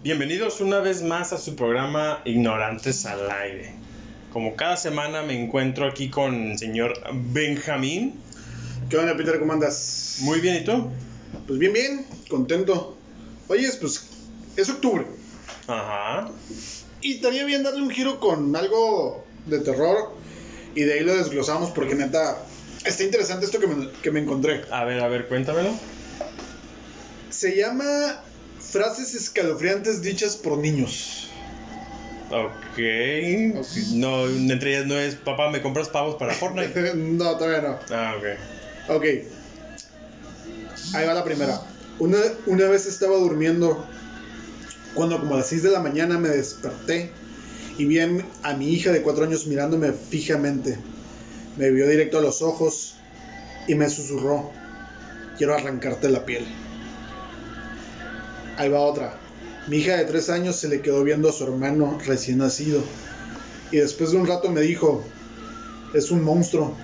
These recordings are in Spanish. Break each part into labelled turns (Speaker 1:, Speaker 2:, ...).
Speaker 1: Bienvenidos una vez más a su programa Ignorantes al Aire. Como cada semana me encuentro aquí con el señor Benjamín.
Speaker 2: ¿Qué onda, Peter? ¿Cómo andas?
Speaker 1: Muy bien, ¿y tú?
Speaker 2: Pues bien, bien, contento. Oye, pues es octubre.
Speaker 1: Ajá.
Speaker 2: Y estaría bien darle un giro con algo de terror. Y de ahí lo desglosamos porque neta, está interesante esto que me, que me encontré.
Speaker 1: A ver, a ver, cuéntamelo.
Speaker 2: Se llama Frases escalofriantes dichas por niños.
Speaker 1: Ok. No, entre ellas no es, papá, ¿me compras pavos para Fortnite?
Speaker 2: no, todavía no.
Speaker 1: Ah, ok.
Speaker 2: Ok. Ahí va la primera. Una, una vez estaba durmiendo cuando como a las 6 de la mañana me desperté y vi a mi- a mi hija de 4 años mirándome fijamente. Me vio directo a los ojos y me susurró, quiero arrancarte la piel. Ahí va otra. Mi hija de 3 años se le quedó viendo a su hermano recién nacido y después de un rato me dijo, es un monstruo.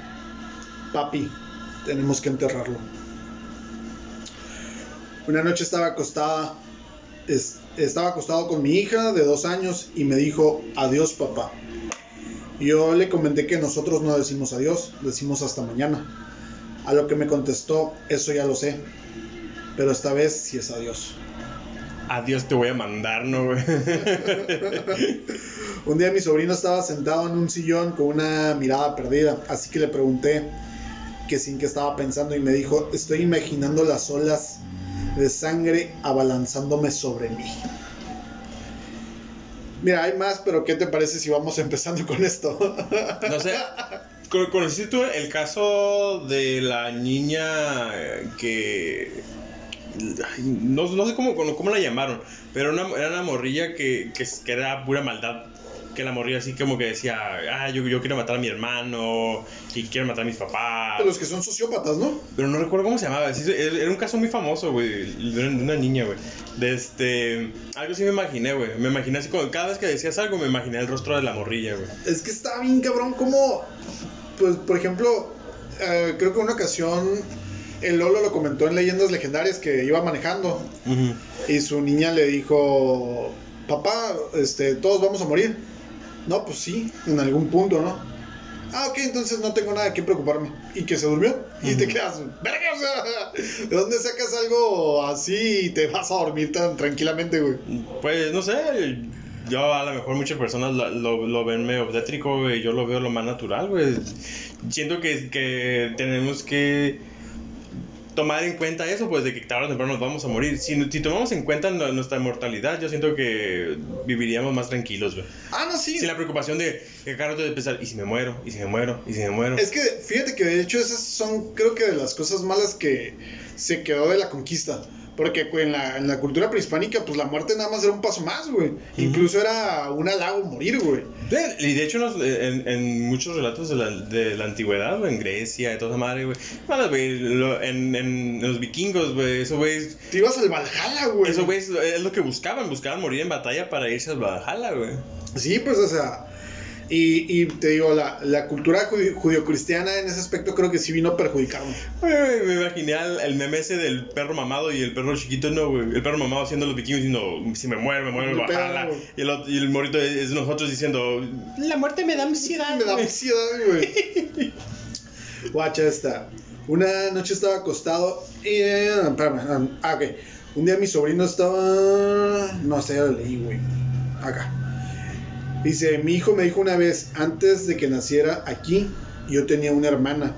Speaker 2: Papi, tenemos que enterrarlo. Una noche estaba acostada, es- estaba acostado con mi hija de dos años y me dijo, adiós papá. Yo le comenté que nosotros no decimos adiós, decimos hasta mañana. A lo que me contestó, eso ya lo sé, pero esta vez sí es adiós.
Speaker 1: Adiós te voy a mandar, ¿no, güey?
Speaker 2: Un día mi sobrino estaba sentado en un sillón con una mirada perdida, así que le pregunté que sin que estaba pensando y me dijo, estoy imaginando las olas de sangre abalanzándome sobre mí. Mira, hay más, pero ¿qué te parece si vamos empezando con esto?
Speaker 1: No sé. ¿con- ¿Conociste tú el caso de la niña que. No, no sé cómo, cómo la llamaron, pero una, era una morrilla que, que, que era pura maldad. Que la morrilla así como que decía, ah, yo, yo quiero matar a mi hermano y quiero matar a mis papás.
Speaker 2: De los que son sociópatas, ¿no?
Speaker 1: Pero no recuerdo cómo se llamaba. era un caso muy famoso, güey. De una de una niña, güey. De este. Algo sí me imaginé, güey. Me imaginé así como. Cada vez que decías algo, me imaginé el rostro de la morrilla, güey.
Speaker 2: Es que está bien cabrón como, pues, por ejemplo, eh, creo que una ocasión el Lolo lo comentó en Leyendas Legendarias que iba manejando y su niña le dijo, papá, este, todos vamos a morir. No, pues sí, en algún punto, ¿no? Ah, ok, entonces no tengo nada de qué preocuparme. Y que se durmió. Y te quedas, verga, o sea, ¿de dónde sacas algo así y te vas a dormir tan tranquilamente, güey?
Speaker 1: Pues no sé. Yo a lo mejor muchas personas lo, lo, lo ven medio obstétrico, güey. Yo lo veo lo más natural, güey. Siento que, que tenemos que tomar en cuenta eso, pues de que tarde o temprano nos vamos a morir. Si, si tomamos en cuenta nu- nuestra mortalidad, yo siento que viviríamos más tranquilos, güey.
Speaker 2: Ah, no, sí.
Speaker 1: Sin la preocupación de que cada rato de pensar, ¿y si me muero? ¿Y si me muero? ¿Y si me muero?
Speaker 2: Es que fíjate que de hecho esas son creo que de las cosas malas que se quedó de la conquista. Porque en la, en la cultura prehispánica, pues la muerte nada más era un paso más, güey. Incluso era un halago morir, güey.
Speaker 1: Y de hecho, nos- en, en muchos relatos de la, de la antigüedad, en Grecia, de toda madre, güey. Bueno, güey, lo- en, en los vikingos, güey, eso, güey,
Speaker 2: Te ibas al Valhalla, güey.
Speaker 1: eso, güey, es, es lo que buscaban, buscaban morir en batalla para irse al Valhalla, güey.
Speaker 2: Sí, pues, o sea. Y, y te digo, la, la cultura judi- judio-cristiana en ese aspecto creo que sí vino a perjudicarnos.
Speaker 1: Me imaginé al, el meme ese del perro mamado y el perro chiquito, no, güey. El perro mamado haciendo los vikingos diciendo, si me muero, me muero Valhalla.
Speaker 2: hago.
Speaker 1: Y el, y el morito es nosotros diciendo, la muerte me da ansiedad,
Speaker 2: Me da
Speaker 1: güey".
Speaker 2: ansiedad, güey. Guacha esta. Una noche estaba acostado y... eh, espérame, ah, ok. Un día mi sobrino estaba... No sé, ya lo leí, güey. Acá. Dice, mi hijo me dijo una vez, antes de que naciera aquí, yo tenía una hermana.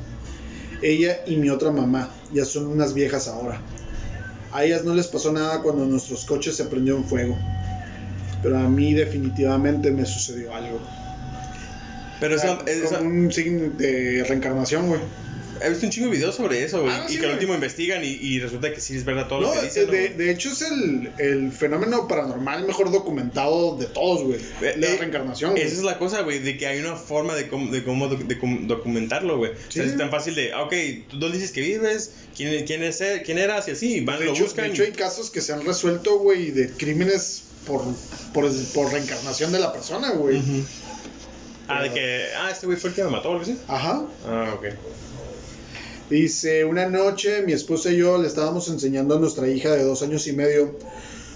Speaker 2: Ella y mi otra mamá. Ya son unas viejas ahora. A ellas no les pasó nada cuando nuestros coches se prendieron fuego. Pero a mí definitivamente me sucedió algo.
Speaker 1: Pero eso, eso-
Speaker 2: como un signo de reencarnación, güey.
Speaker 1: He visto un chingo de videos sobre eso, güey.
Speaker 2: Ah,
Speaker 1: y
Speaker 2: sí,
Speaker 1: que al último investigan y, y resulta que sí es verdad todo
Speaker 2: No,
Speaker 1: lo que dicen.
Speaker 2: eh, de, de hecho es el, el fenómeno paranormal mejor documentado de todos, güey.
Speaker 1: Eh,
Speaker 2: La
Speaker 1: eh,
Speaker 2: reencarnación, güey.
Speaker 1: Esa es la cosa, güey, de que hay una forma de cómo, de cómo, doc- de cómo documentarlo, güey. O sea,
Speaker 2: Sí.
Speaker 1: es tan fácil de, ah, ok, ¿tú dónde dices que vives? ¿Quién, quién, es, él? ¿Quién eras? Y así, van,
Speaker 2: de,
Speaker 1: lo
Speaker 2: hecho,
Speaker 1: buscan.
Speaker 2: de hecho, hay casos que se han resuelto, güey, de crímenes por, por, por reencarnación de la persona, güey.
Speaker 1: Ujú. Ah, de que, ah, este güey fue el que me mató o algo así.
Speaker 2: Ajá.
Speaker 1: Ah, ok.
Speaker 2: Dice, una noche mi esposa y yo le estábamos enseñando a nuestra hija de dos años y medio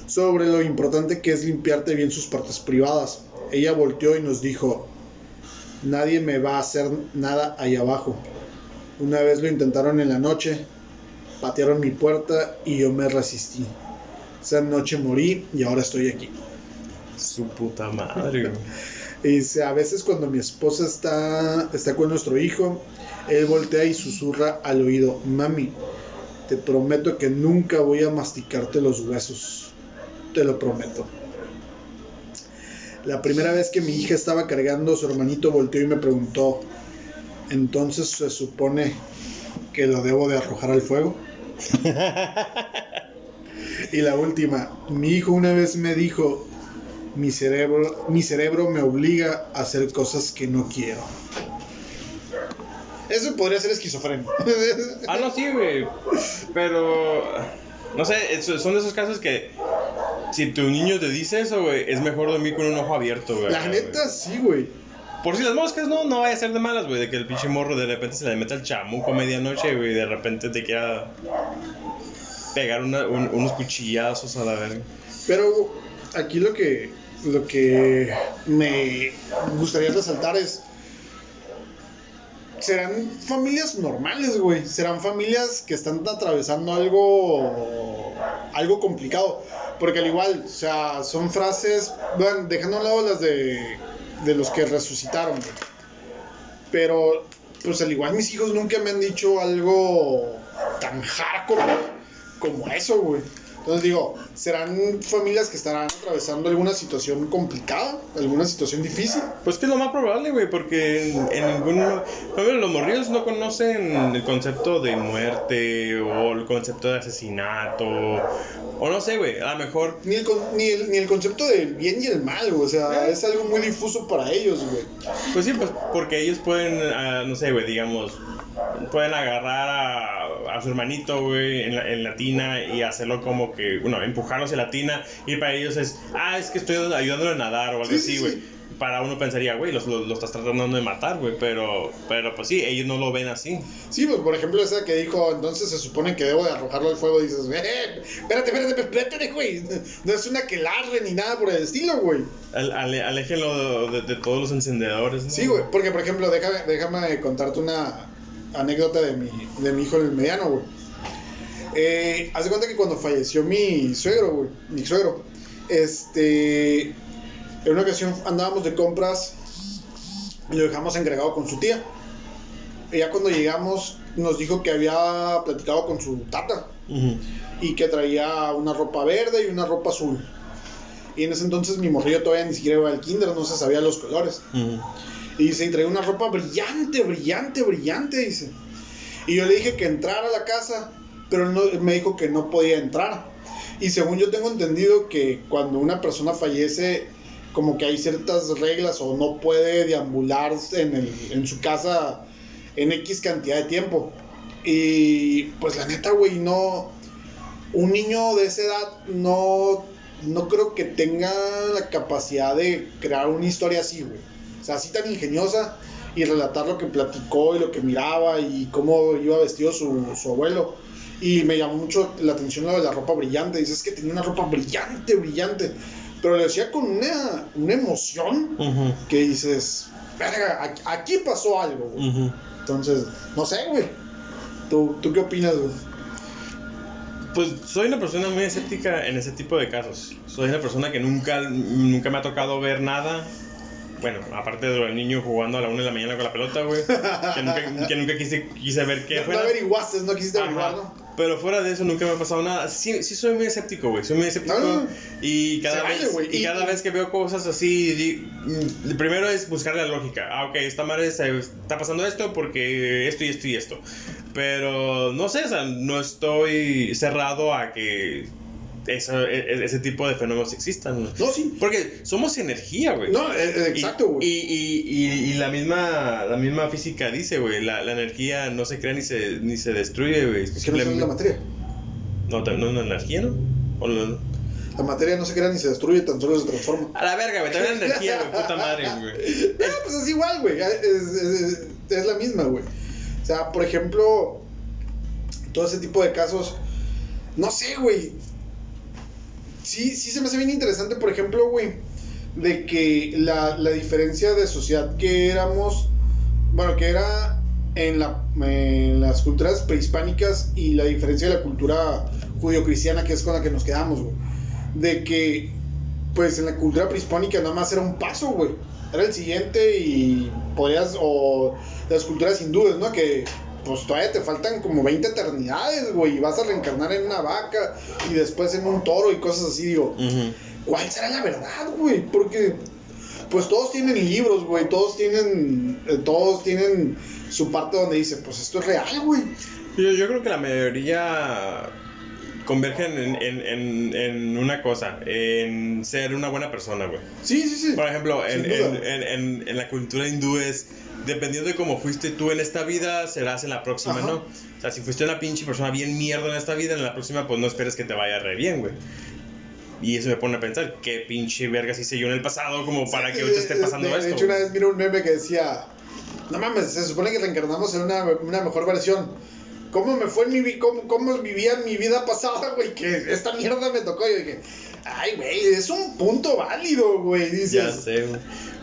Speaker 2: sobre lo importante que es limpiarte bien sus partes privadas. Ella volteó y nos dijo, nadie me va a hacer nada ahí abajo. Una vez lo intentaron en la noche, patearon mi puerta y yo me resistí. Esa noche morí y ahora estoy aquí.
Speaker 1: Su puta madre,
Speaker 2: dice, a veces cuando mi esposa está, está con nuestro hijo, él voltea y susurra al oído, mami, te prometo que nunca voy a masticarte los huesos. Te lo prometo. La primera vez que mi hija estaba cargando, su hermanito volteó y me preguntó, entonces se supone que lo debo de arrojar al fuego. y la última, mi hijo una vez me dijo, mi cerebro, mi cerebro me obliga a hacer cosas que no quiero. Eso podría ser esquizofrenia.
Speaker 1: Ah, no, sí, güey. Pero. No sé, son de esos casos que. Si tu niño te dice eso, güey, es mejor dormir con un ojo abierto, güey.
Speaker 2: La neta, sí, güey.
Speaker 1: Por si las moscas, no, no vaya a ser de malas, güey. De que el pinche morro de repente se le meta el chamuco a medianoche, güey, y de repente te quiera pegar una- un- unos cuchillazos a la verga.
Speaker 2: Pero aquí lo que, lo que me gustaría resaltar es. Serán familias normales, güey. Serán familias que están atravesando algo. algo complicado. Porque al igual, o sea, son frases. Bueno, dejando a un lado las de. de los que resucitaron, güey. Pero, pues al igual mis hijos nunca me han dicho algo tan hardcore como eso, güey. Entonces digo, serán familias que estarán atravesando alguna situación complicada, alguna situación difícil.
Speaker 1: Pues que es lo más probable, güey, porque en, ejemplo, los morrillos no conocen el concepto de muerte o el concepto de asesinato. O no sé, güey, a lo mejor.
Speaker 2: Ni el, ni, el, ni el concepto del bien y el mal, güey. O sea,
Speaker 1: Eh.
Speaker 2: es algo muy difuso para ellos, güey.
Speaker 1: Pues sí, pues porque ellos pueden, ah, no sé, güey, digamos, pueden agarrar a, a su hermanito, güey, en la, en la tina y hacerlo como que, bueno, empujarlo hacia la tina y para ellos es, ah, es que estoy ayudándolo a nadar o algo
Speaker 2: Sí, sí,
Speaker 1: así, güey.
Speaker 2: sí.
Speaker 1: Para uno pensaría, güey, lo, lo, estás tratando de matar, güey, pero, pero pues sí, ellos no lo ven así.
Speaker 2: Sí, pues por ejemplo, esa que dijo, entonces se supone que debo de arrojarlo al fuego. Dices, eh, espérate, espérate, espérate, güey. No es una que larre ni nada por el estilo, güey.
Speaker 1: Al, ale- aléjenlo de, de todos los encendedores. ¿no?
Speaker 2: Sí, güey, porque por ejemplo, déjame, déjame contarte una anécdota de mi, de mi hijo el mediano, güey. Eh, haz de cuenta que cuando falleció mi suegro, güey, mi suegro, este, en una ocasión andábamos de compras y lo dejamos encargado con su tía. Y ya cuando llegamos nos dijo que había platicado con su tata
Speaker 1: Ujú.
Speaker 2: y que traía una ropa verde y una ropa azul. Y en ese entonces mi morrillo todavía ni siquiera iba al kinder, no se sabía los colores.
Speaker 1: Ujú.
Speaker 2: Y dice, y traía una ropa brillante, brillante, brillante, dice. Y yo le dije que entrara a la casa, pero él, no- me dijo que no podía entrar. Y según yo tengo entendido que cuando una persona fallece, como que hay ciertas reglas o no puede deambular en, el, en su casa en X cantidad de tiempo. Y pues la neta, güey, no... Un niño de esa edad no, no creo que tenga la capacidad de crear una historia así, güey. O sea, así tan ingeniosa y relatar lo que platicó y lo que miraba y cómo iba vestido su, su abuelo. Y me llamó mucho la atención lo de la ropa brillante. Dices que tenía una ropa brillante, brillante. Pero lo decía con una, una emoción
Speaker 1: Ujú.
Speaker 2: que dices, verga, aquí, pasó algo, güey.
Speaker 1: Ujú.
Speaker 2: Entonces, no sé, güey. ¿Tú, ¿Tú qué opinas, güey?
Speaker 1: Pues soy una persona muy escéptica en ese tipo de casos. Soy una persona que nunca, nunca me ha tocado ver nada. Bueno, aparte de del niño jugando a la una de la mañana con la pelota, güey. Que nunca, que nunca quise, quise ver qué
Speaker 2: No, no
Speaker 1: fuera.
Speaker 2: averiguaste, no quisiste averiguar, ¿no?
Speaker 1: Pero fuera de eso nunca me ha pasado nada. Sí, sí soy muy escéptico, güey. Soy muy escéptico.
Speaker 2: No, no.
Speaker 1: Y cada
Speaker 2: vale,
Speaker 1: vez, y
Speaker 2: Y-
Speaker 1: cada vez que veo cosas así, di- mm, primero es buscar la lógica. Ah, ok, esta madre está pasando esto porque esto y esto y esto. Pero no sé, o sea, no estoy cerrado a que eso- e- e- ese tipo de fenómenos existan.
Speaker 2: No, sí.
Speaker 1: Porque somos energía, güey.
Speaker 2: No, eh, eh, exacto, güey.
Speaker 1: y, y, y la misma la misma física dice, güey, la, la energía no se crea ni se, ni se destruye, güey.
Speaker 2: Es que no es la materia.
Speaker 1: No, no es una energía, ¿no? O lo-
Speaker 2: La materia no se crea ni se destruye, tan solo se transforma.
Speaker 1: A la verga, güey, también la energía, güey, puta madre, güey.
Speaker 2: No, pues es igual, güey. Es, es- es la misma, güey. O sea, por ejemplo, todo ese tipo de casos. No sé, güey. Sí, sí se me hace bien interesante, por ejemplo, güey, de que la, la diferencia de sociedad que éramos, bueno, que era en, la, en las culturas prehispánicas y la diferencia de la cultura judío-cristiana, que es con la que nos quedamos, güey. De que, pues en la cultura prehispánica nada más era un paso, güey. Era el siguiente y podrías, o las culturas hindúes, ¿no? Que pues todavía te faltan como 20 eternidades, güey, y vas a reencarnar en una vaca y después en un toro y cosas así, digo. ¿cuál será la verdad, güey? Porque pues todos tienen libros, güey, todos tienen eh, todos tienen su parte donde dice, pues esto es real, güey.
Speaker 1: Yo, yo creo que la mayoría convergen en, en, en, en una cosa, en ser una buena persona, güey.
Speaker 2: Sí, sí, sí.
Speaker 1: Por ejemplo, en, en,
Speaker 2: duda.
Speaker 1: en, en- en la cultura hindú es, dependiendo de cómo fuiste tú en esta vida, serás en la próxima,
Speaker 2: Ajá.
Speaker 1: ¿no? O sea, si fuiste una pinche persona bien mierda en esta vida, en la próxima, pues no esperes que te vaya re bien, güey. Y eso me pone a pensar, qué pinche vergas hice yo en el pasado como para que ahorita esté pasando
Speaker 2: de,
Speaker 1: esto.
Speaker 2: De hecho, una vez miré un meme que decía, no mames, se supone que reencarnamos en una, una mejor versión. ¿Cómo me fue mi cómo, cómo vivía mi vida pasada, güey? Que esta mierda me tocó. Y dije, ay, güey, es un punto válido, güey. Dices,
Speaker 1: Ya sé, güey.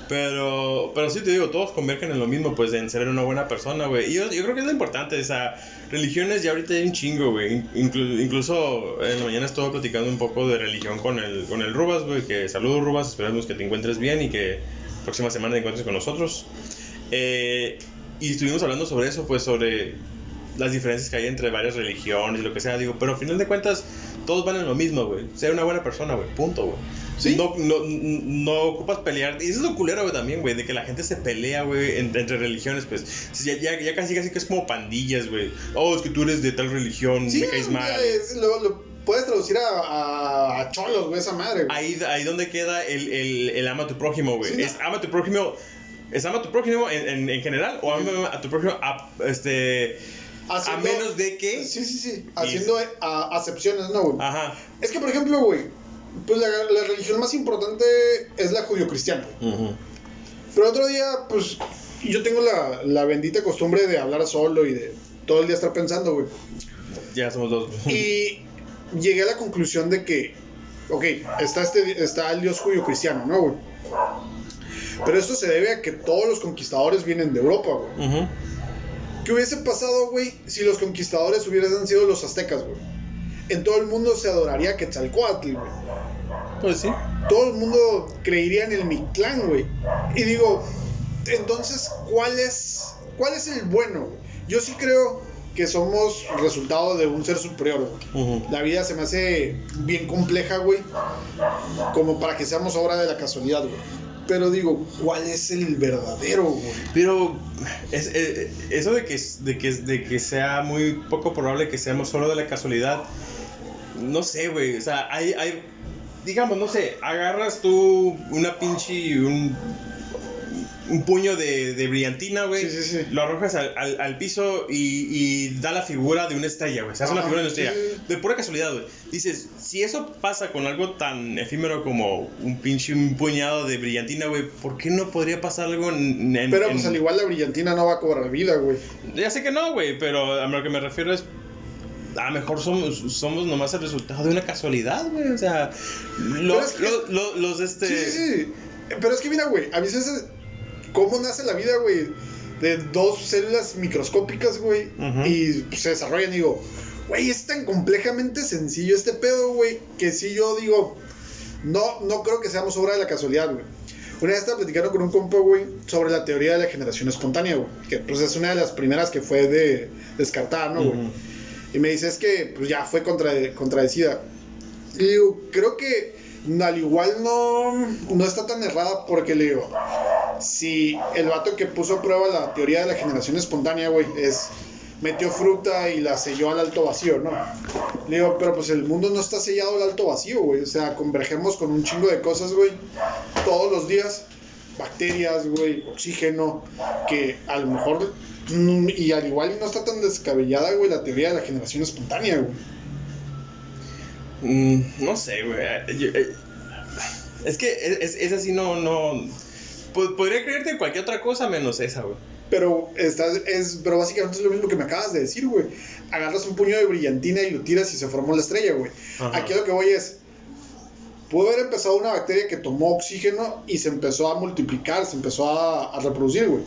Speaker 1: Pero, pero sí te digo, todos convergen en lo mismo, pues en ser una buena persona, güey. Y yo, yo creo que es lo importante, o sea, religiones ya ahorita hay un chingo, güey. Inclu- incluso en la mañana estuve platicando un poco de religión con el, con el Rubas, güey. Que saludos, Rubas, esperemos que te encuentres bien y que próxima semana te encuentres con nosotros. Eh, y estuvimos hablando sobre eso, pues sobre las diferencias que hay entre varias religiones y lo que sea, digo, pero al final de cuentas todos van en lo mismo, güey. Ser una buena persona, güey, punto, güey.
Speaker 2: Sí.
Speaker 1: No, no, no ocupas pelear. Y eso es lo culero, güey, también, güey, de que la gente se pelea, güey, en- entre religiones, pues. Ya, ya, ya casi casi que es como pandillas, güey. Oh, es que tú eres de tal religión,
Speaker 2: Sí,
Speaker 1: me caes mal.
Speaker 2: es- lo, lo puedes traducir a, a, a cholos, güey, esa madre, güey.
Speaker 1: Ahí, ahí donde queda el, el, el ama a tu prójimo, güey.
Speaker 2: Sí.
Speaker 1: Es ama a tu prójimo. ¿Es ama a tu prójimo en, en, en general? ¿O ama a tu prójimo a, este, a menos de que.
Speaker 2: Sí, sí, sí. Haciendo eh, a- acepciones, ¿no, güey?
Speaker 1: Ajá.
Speaker 2: Es que, por ejemplo, güey, pues la, la religión más importante es la judio-cristiana. Pero otro día, pues, yo tengo la, la bendita costumbre de hablar solo y de todo el día estar pensando, güey.
Speaker 1: Ya somos dos.
Speaker 2: Y llegué a la conclusión de que, ok, está, este, está el dios judio-cristiano, ¿no, güey? Pero esto se debe a que todos los conquistadores vienen de Europa, güey. ¿Qué hubiese pasado, güey, si los conquistadores hubiesen sido los aztecas, güey? En todo el mundo se adoraría a Quetzalcoatl, güey.
Speaker 1: Pues sí.
Speaker 2: Todo el mundo creería en el Mictlán, güey. Y digo, entonces, ¿cuál es, cuál es el bueno? güey? Yo sí creo que somos resultado de un ser superior.
Speaker 1: Ujú.
Speaker 2: La vida se me hace bien compleja, güey. Como para que seamos obra de la casualidad, güey. Pero digo, ¿cuál es el verdadero, güey?
Speaker 1: Pero es, eh, eso de que, de, que, de que sea muy poco probable que seamos solo de la casualidad, no sé, güey. O sea, hay, hay, digamos, no sé, agarras tú una pinche, un, un puño de, de brillantina, güey.
Speaker 2: Sí, sí, sí.
Speaker 1: Lo arrojas al, al, al piso y, y da la figura de una estrella, güey. Se hace una figura de una estrella. De pura casualidad, güey. Dices, si eso pasa con algo tan efímero como un pinche un puñado de brillantina, güey, ¿por qué no podría pasar algo en. en-
Speaker 2: Pero
Speaker 1: en-
Speaker 2: pues al igual la brillantina no va a cobrar vida, güey.
Speaker 1: Ya sé que no, güey, pero a lo que me refiero es. A lo mejor somos, somos nomás el resultado de una casualidad, güey. O sea, lo-
Speaker 2: Pero es que-
Speaker 1: lo- lo- los este.
Speaker 2: Sí, sí, sí. Pero es que mira, güey, a veces es- cómo nace la vida, güey, de dos células microscópicas, güey, y pues, se desarrollan y digo, güey, es tan complejamente sencillo este pedo, güey, que si yo digo, no, no creo que seamos obra de la casualidad, güey. Una vez estaba platicando con un compa, güey, sobre la teoría de la generación espontánea, güey, que pues es una de las primeras que fue de descartada, ¿no, güey? Y me dice, es que pues ya fue contra, contradecida. Y digo, creo que al igual no, no está tan errada porque le digo, si el vato que puso a prueba la teoría de la generación espontánea, güey, es metió fruta y la selló al alto vacío, ¿no? Le digo, pero pues el mundo no está sellado al alto vacío, güey. O sea, convergemos con un chingo de cosas, güey, todos los días. Bacterias, güey, oxígeno, que a lo mejor, mm, y al igual no está tan descabellada, güey, la teoría de la generación espontánea, güey.
Speaker 1: Mm, no sé, güey. Eh, Es que es, es, así, no. no po- Podría creerte en cualquier otra cosa menos esa, güey.
Speaker 2: Pero, estás, es, pero básicamente es lo mismo que me acabas de decir, güey. Agarras un puño de brillantina y lo tiras y se formó la estrella, güey.
Speaker 1: Ajá.
Speaker 2: Aquí lo que voy es. pudo haber empezado una bacteria que tomó oxígeno y se empezó a multiplicar, se empezó a, a reproducir, güey.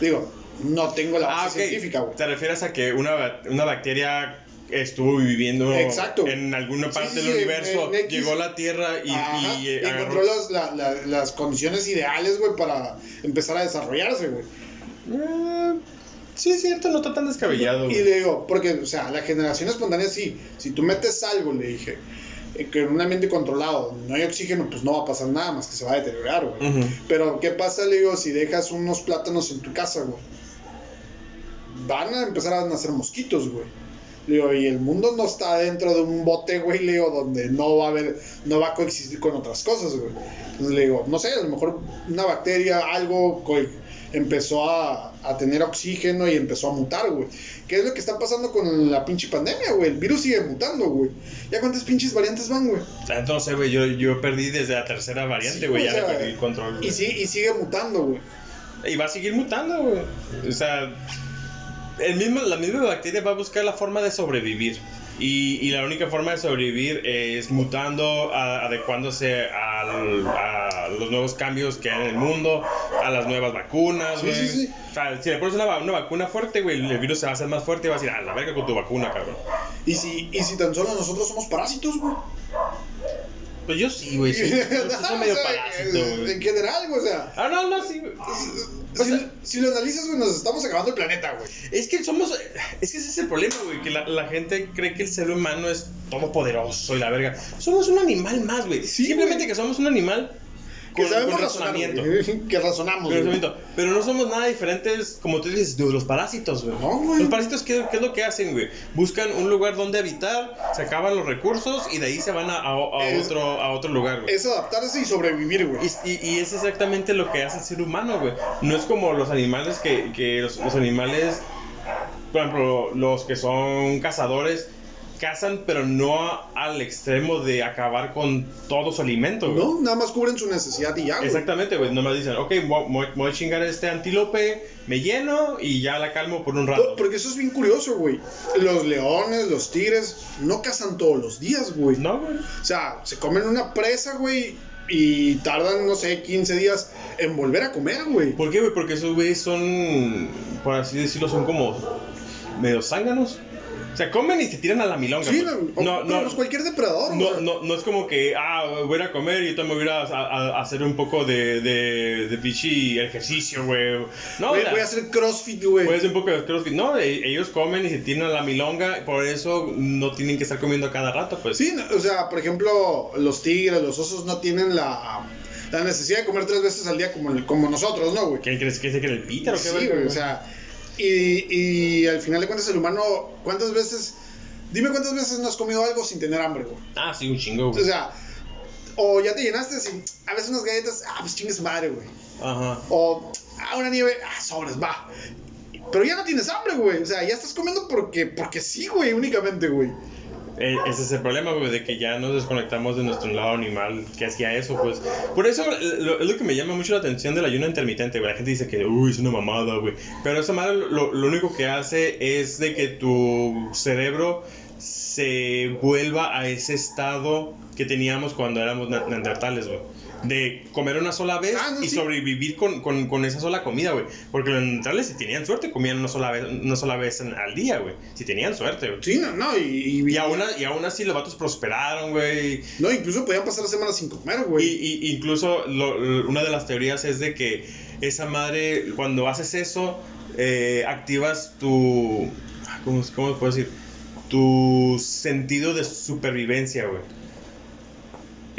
Speaker 2: Digo, no tengo la base
Speaker 1: Ah, ok.
Speaker 2: científica, güey.
Speaker 1: ¿Te refieres a que una, una bacteria estuvo viviendo
Speaker 2: Exacto.
Speaker 1: en alguna parte
Speaker 2: sí,
Speaker 1: del universo,
Speaker 2: en
Speaker 1: llegó a la Tierra y,
Speaker 2: Ajá,
Speaker 1: y,
Speaker 2: y
Speaker 1: eh,
Speaker 2: encontró los- la- la- las condiciones ideales, güey, para empezar a desarrollarse, güey.
Speaker 1: Eh, sí, es cierto, no está tan descabellado.
Speaker 2: Y
Speaker 1: güey.
Speaker 2: le digo, porque, o sea, la generación espontánea sí, si tú metes algo, le dije, eh, que en un ambiente controlado, no hay oxígeno, pues no va a pasar nada más que se va a deteriorar, güey. Pero, ¿qué pasa, le digo, si dejas unos plátanos en tu casa, güey? Van a empezar a nacer mosquitos, güey. Le digo, y el mundo no está dentro de un bote, güey, le digo, donde no va a haber, no va a coexistir con otras cosas, güey. Entonces le digo, no sé, a lo mejor una bacteria, algo, empezó a, a tener oxígeno y empezó a mutar, güey. ¿Qué es lo que está pasando con la pinche pandemia, güey? El virus sigue mutando, güey. ¿Ya cuántas pinches variantes van, güey?
Speaker 1: Ah, No sé, güey, yo, yo perdí desde la tercera variante,
Speaker 2: Sí,
Speaker 1: güey, ya le
Speaker 2: sea,
Speaker 1: perdí el control.
Speaker 2: Y, sí, y sigue mutando, güey.
Speaker 1: Y va a seguir mutando, güey. O sea, el mismo, la misma bacteria va a buscar la forma de sobrevivir. Y, y la única forma de sobrevivir es mutando, a- adecuándose al- a los nuevos cambios que hay en el mundo, a las nuevas vacunas,
Speaker 2: Sí,
Speaker 1: güey.
Speaker 2: sí, sí.
Speaker 1: O sea, si le pones una, una vacuna fuerte, güey, el virus se va a hacer más fuerte y va a decir, a la verga con tu vacuna, cabrón.
Speaker 2: Y si, y si tan solo nosotros somos parásitos, güey.
Speaker 1: Pues yo sí, güey, sí. Soy medio
Speaker 2: O sea,
Speaker 1: parásito,
Speaker 2: En
Speaker 1: güey.
Speaker 2: general, güey, o sea.
Speaker 1: Ah, no, no, sí, güey. O
Speaker 2: Si,
Speaker 1: sea-
Speaker 2: si lo analizas, güey, nos estamos acabando el planeta, güey.
Speaker 1: Es que somos. Es que ese es el problema, güey. Que la, la gente cree que el ser humano es todopoderoso y la verga. Somos un animal más, güey.
Speaker 2: Sí,
Speaker 1: Simplemente
Speaker 2: güey.
Speaker 1: que somos un animal
Speaker 2: Que
Speaker 1: con,
Speaker 2: sabemos
Speaker 1: con razonamiento.
Speaker 2: Que razonamos,
Speaker 1: razonamiento. Pero no somos nada diferentes, como tú dices, de los parásitos, güey.
Speaker 2: No, güey.
Speaker 1: Los parásitos, ¿qué, qué es lo que hacen, güey? Buscan un lugar donde habitar, se acaban los recursos y de ahí se van a, a- a
Speaker 2: Es-
Speaker 1: otro, a otro lugar, güey.
Speaker 2: Es adaptarse y sobrevivir, güey.
Speaker 1: Y, y- y es exactamente lo que hace el ser humano, güey. No es como los animales que, que los, los animales, por ejemplo, los que son cazadores, cazan, pero no al extremo de acabar con todo su alimento, güey.
Speaker 2: No, nada más cubren su necesidad y ya, güey.
Speaker 1: Exactamente, güey. Nomás dicen, ok, voy, a chingar a este antílope, me lleno y ya la calmo por un rato.
Speaker 2: Porque eso es bien curioso, güey. Los leones, los tigres, no cazan todos los días, güey.
Speaker 1: No, güey.
Speaker 2: O sea, se comen una presa, güey, y tardan, no sé, 15 días en volver a comer, güey.
Speaker 1: ¿Por qué, güey? Porque esos güeyes son, por así decirlo, son como medio zánganos. O sea, comen y se tiran a la milonga.
Speaker 2: Sí,
Speaker 1: pues.
Speaker 2: no,
Speaker 1: no, no,
Speaker 2: cualquier depredador,
Speaker 1: no, no, no es como que, ah, voy a ir a comer y también voy a, ir a, a- a hacer un poco de, de, de pichi ejercicio, güey. No,
Speaker 2: Voy,
Speaker 1: o sea,
Speaker 2: voy a hacer crossfit, güey.
Speaker 1: puede ser un poco de crossfit. No, e- ellos comen y se tiran a la milonga, por eso no tienen que estar comiendo a cada rato, pues.
Speaker 2: Sí, o sea, por ejemplo, los tigres, los osos no tienen la, la necesidad de comer tres veces al día como, como nosotros, ¿no, güey?
Speaker 1: ¿Quién crees que se cree el Peter o qué
Speaker 2: Sí, güey, o sea, y, y al final de cuentas el humano, ¿cuántas veces, dime cuántas veces no has comido algo sin tener hambre, güey?
Speaker 1: Ah, sí, un chingo,
Speaker 2: O
Speaker 1: güey.
Speaker 2: sea, o ya te llenaste, a veces unas galletas, ah, pues chingues madre, güey.
Speaker 1: Ajá.
Speaker 2: O, ah, una nieve, ah, sobres, va. Pero ya no tienes hambre, güey. O sea, ya estás comiendo porque, porque sí, güey, únicamente, güey.
Speaker 1: Eh, ese es el problema, güey, de que ya nos desconectamos de nuestro lado animal que hacía eso, pues. Por eso lo- es lo que me llama mucho la atención del ayuno intermitente, güey. La gente dice que, uy, es una mamada, güey. Pero esa madre lo, lo único que hace es de que tu cerebro se vuelva a ese estado que teníamos cuando éramos ne- neandertales, güey. De comer una sola vez
Speaker 2: Ah, no,
Speaker 1: y
Speaker 2: sí.
Speaker 1: sobrevivir con, con, con esa sola comida, güey. Porque los neandertales, si tenían suerte, comían una sola vez, una sola vez en- al día, güey. Si tenían suerte, güey.
Speaker 2: Sí, no, no, y, y-
Speaker 1: Y aún, y así los vatos prosperaron, güey.
Speaker 2: no, incluso podían pasar semanas sin comer,
Speaker 1: Y,
Speaker 2: güey.
Speaker 1: y- incluso lo- lo- una de las teorías es de que esa madre, cuando haces eso, eh, activas tu... ¿Cómo, ¿Cómo puedo decir? Tu sentido de supervivencia, güey.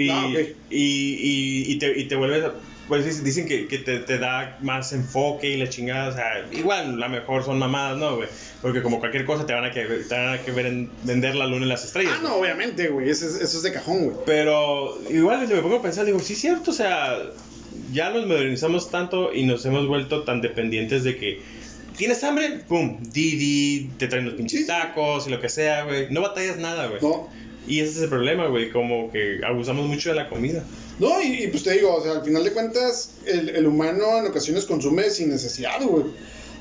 Speaker 1: Y,
Speaker 2: Ah,
Speaker 1: y, y, y te, y te vuelves... Pues dicen- que, que te, te da más enfoque y la chingada, o sea, igual, la mejor son mamadas, ¿no, güey? Porque como cualquier cosa te van a que, te van a que ver en- vender la luna en las estrellas.
Speaker 2: Ah,
Speaker 1: güey.
Speaker 2: no, obviamente, güey. Eso es, eso es de cajón, güey.
Speaker 1: Pero igual me pongo a pensar, digo, sí es cierto, o sea, ya nos modernizamos tanto y nos hemos vuelto tan dependientes de que tienes hambre, pum, Didi, te traen los pinches tacos y lo que sea, güey. No batallas nada, güey.
Speaker 2: No,
Speaker 1: Y ese es el problema, güey, como que abusamos mucho de la comida.
Speaker 2: no y, y pues te digo, o sea, al final de cuentas, el, el humano en ocasiones consume sin necesidad, güey.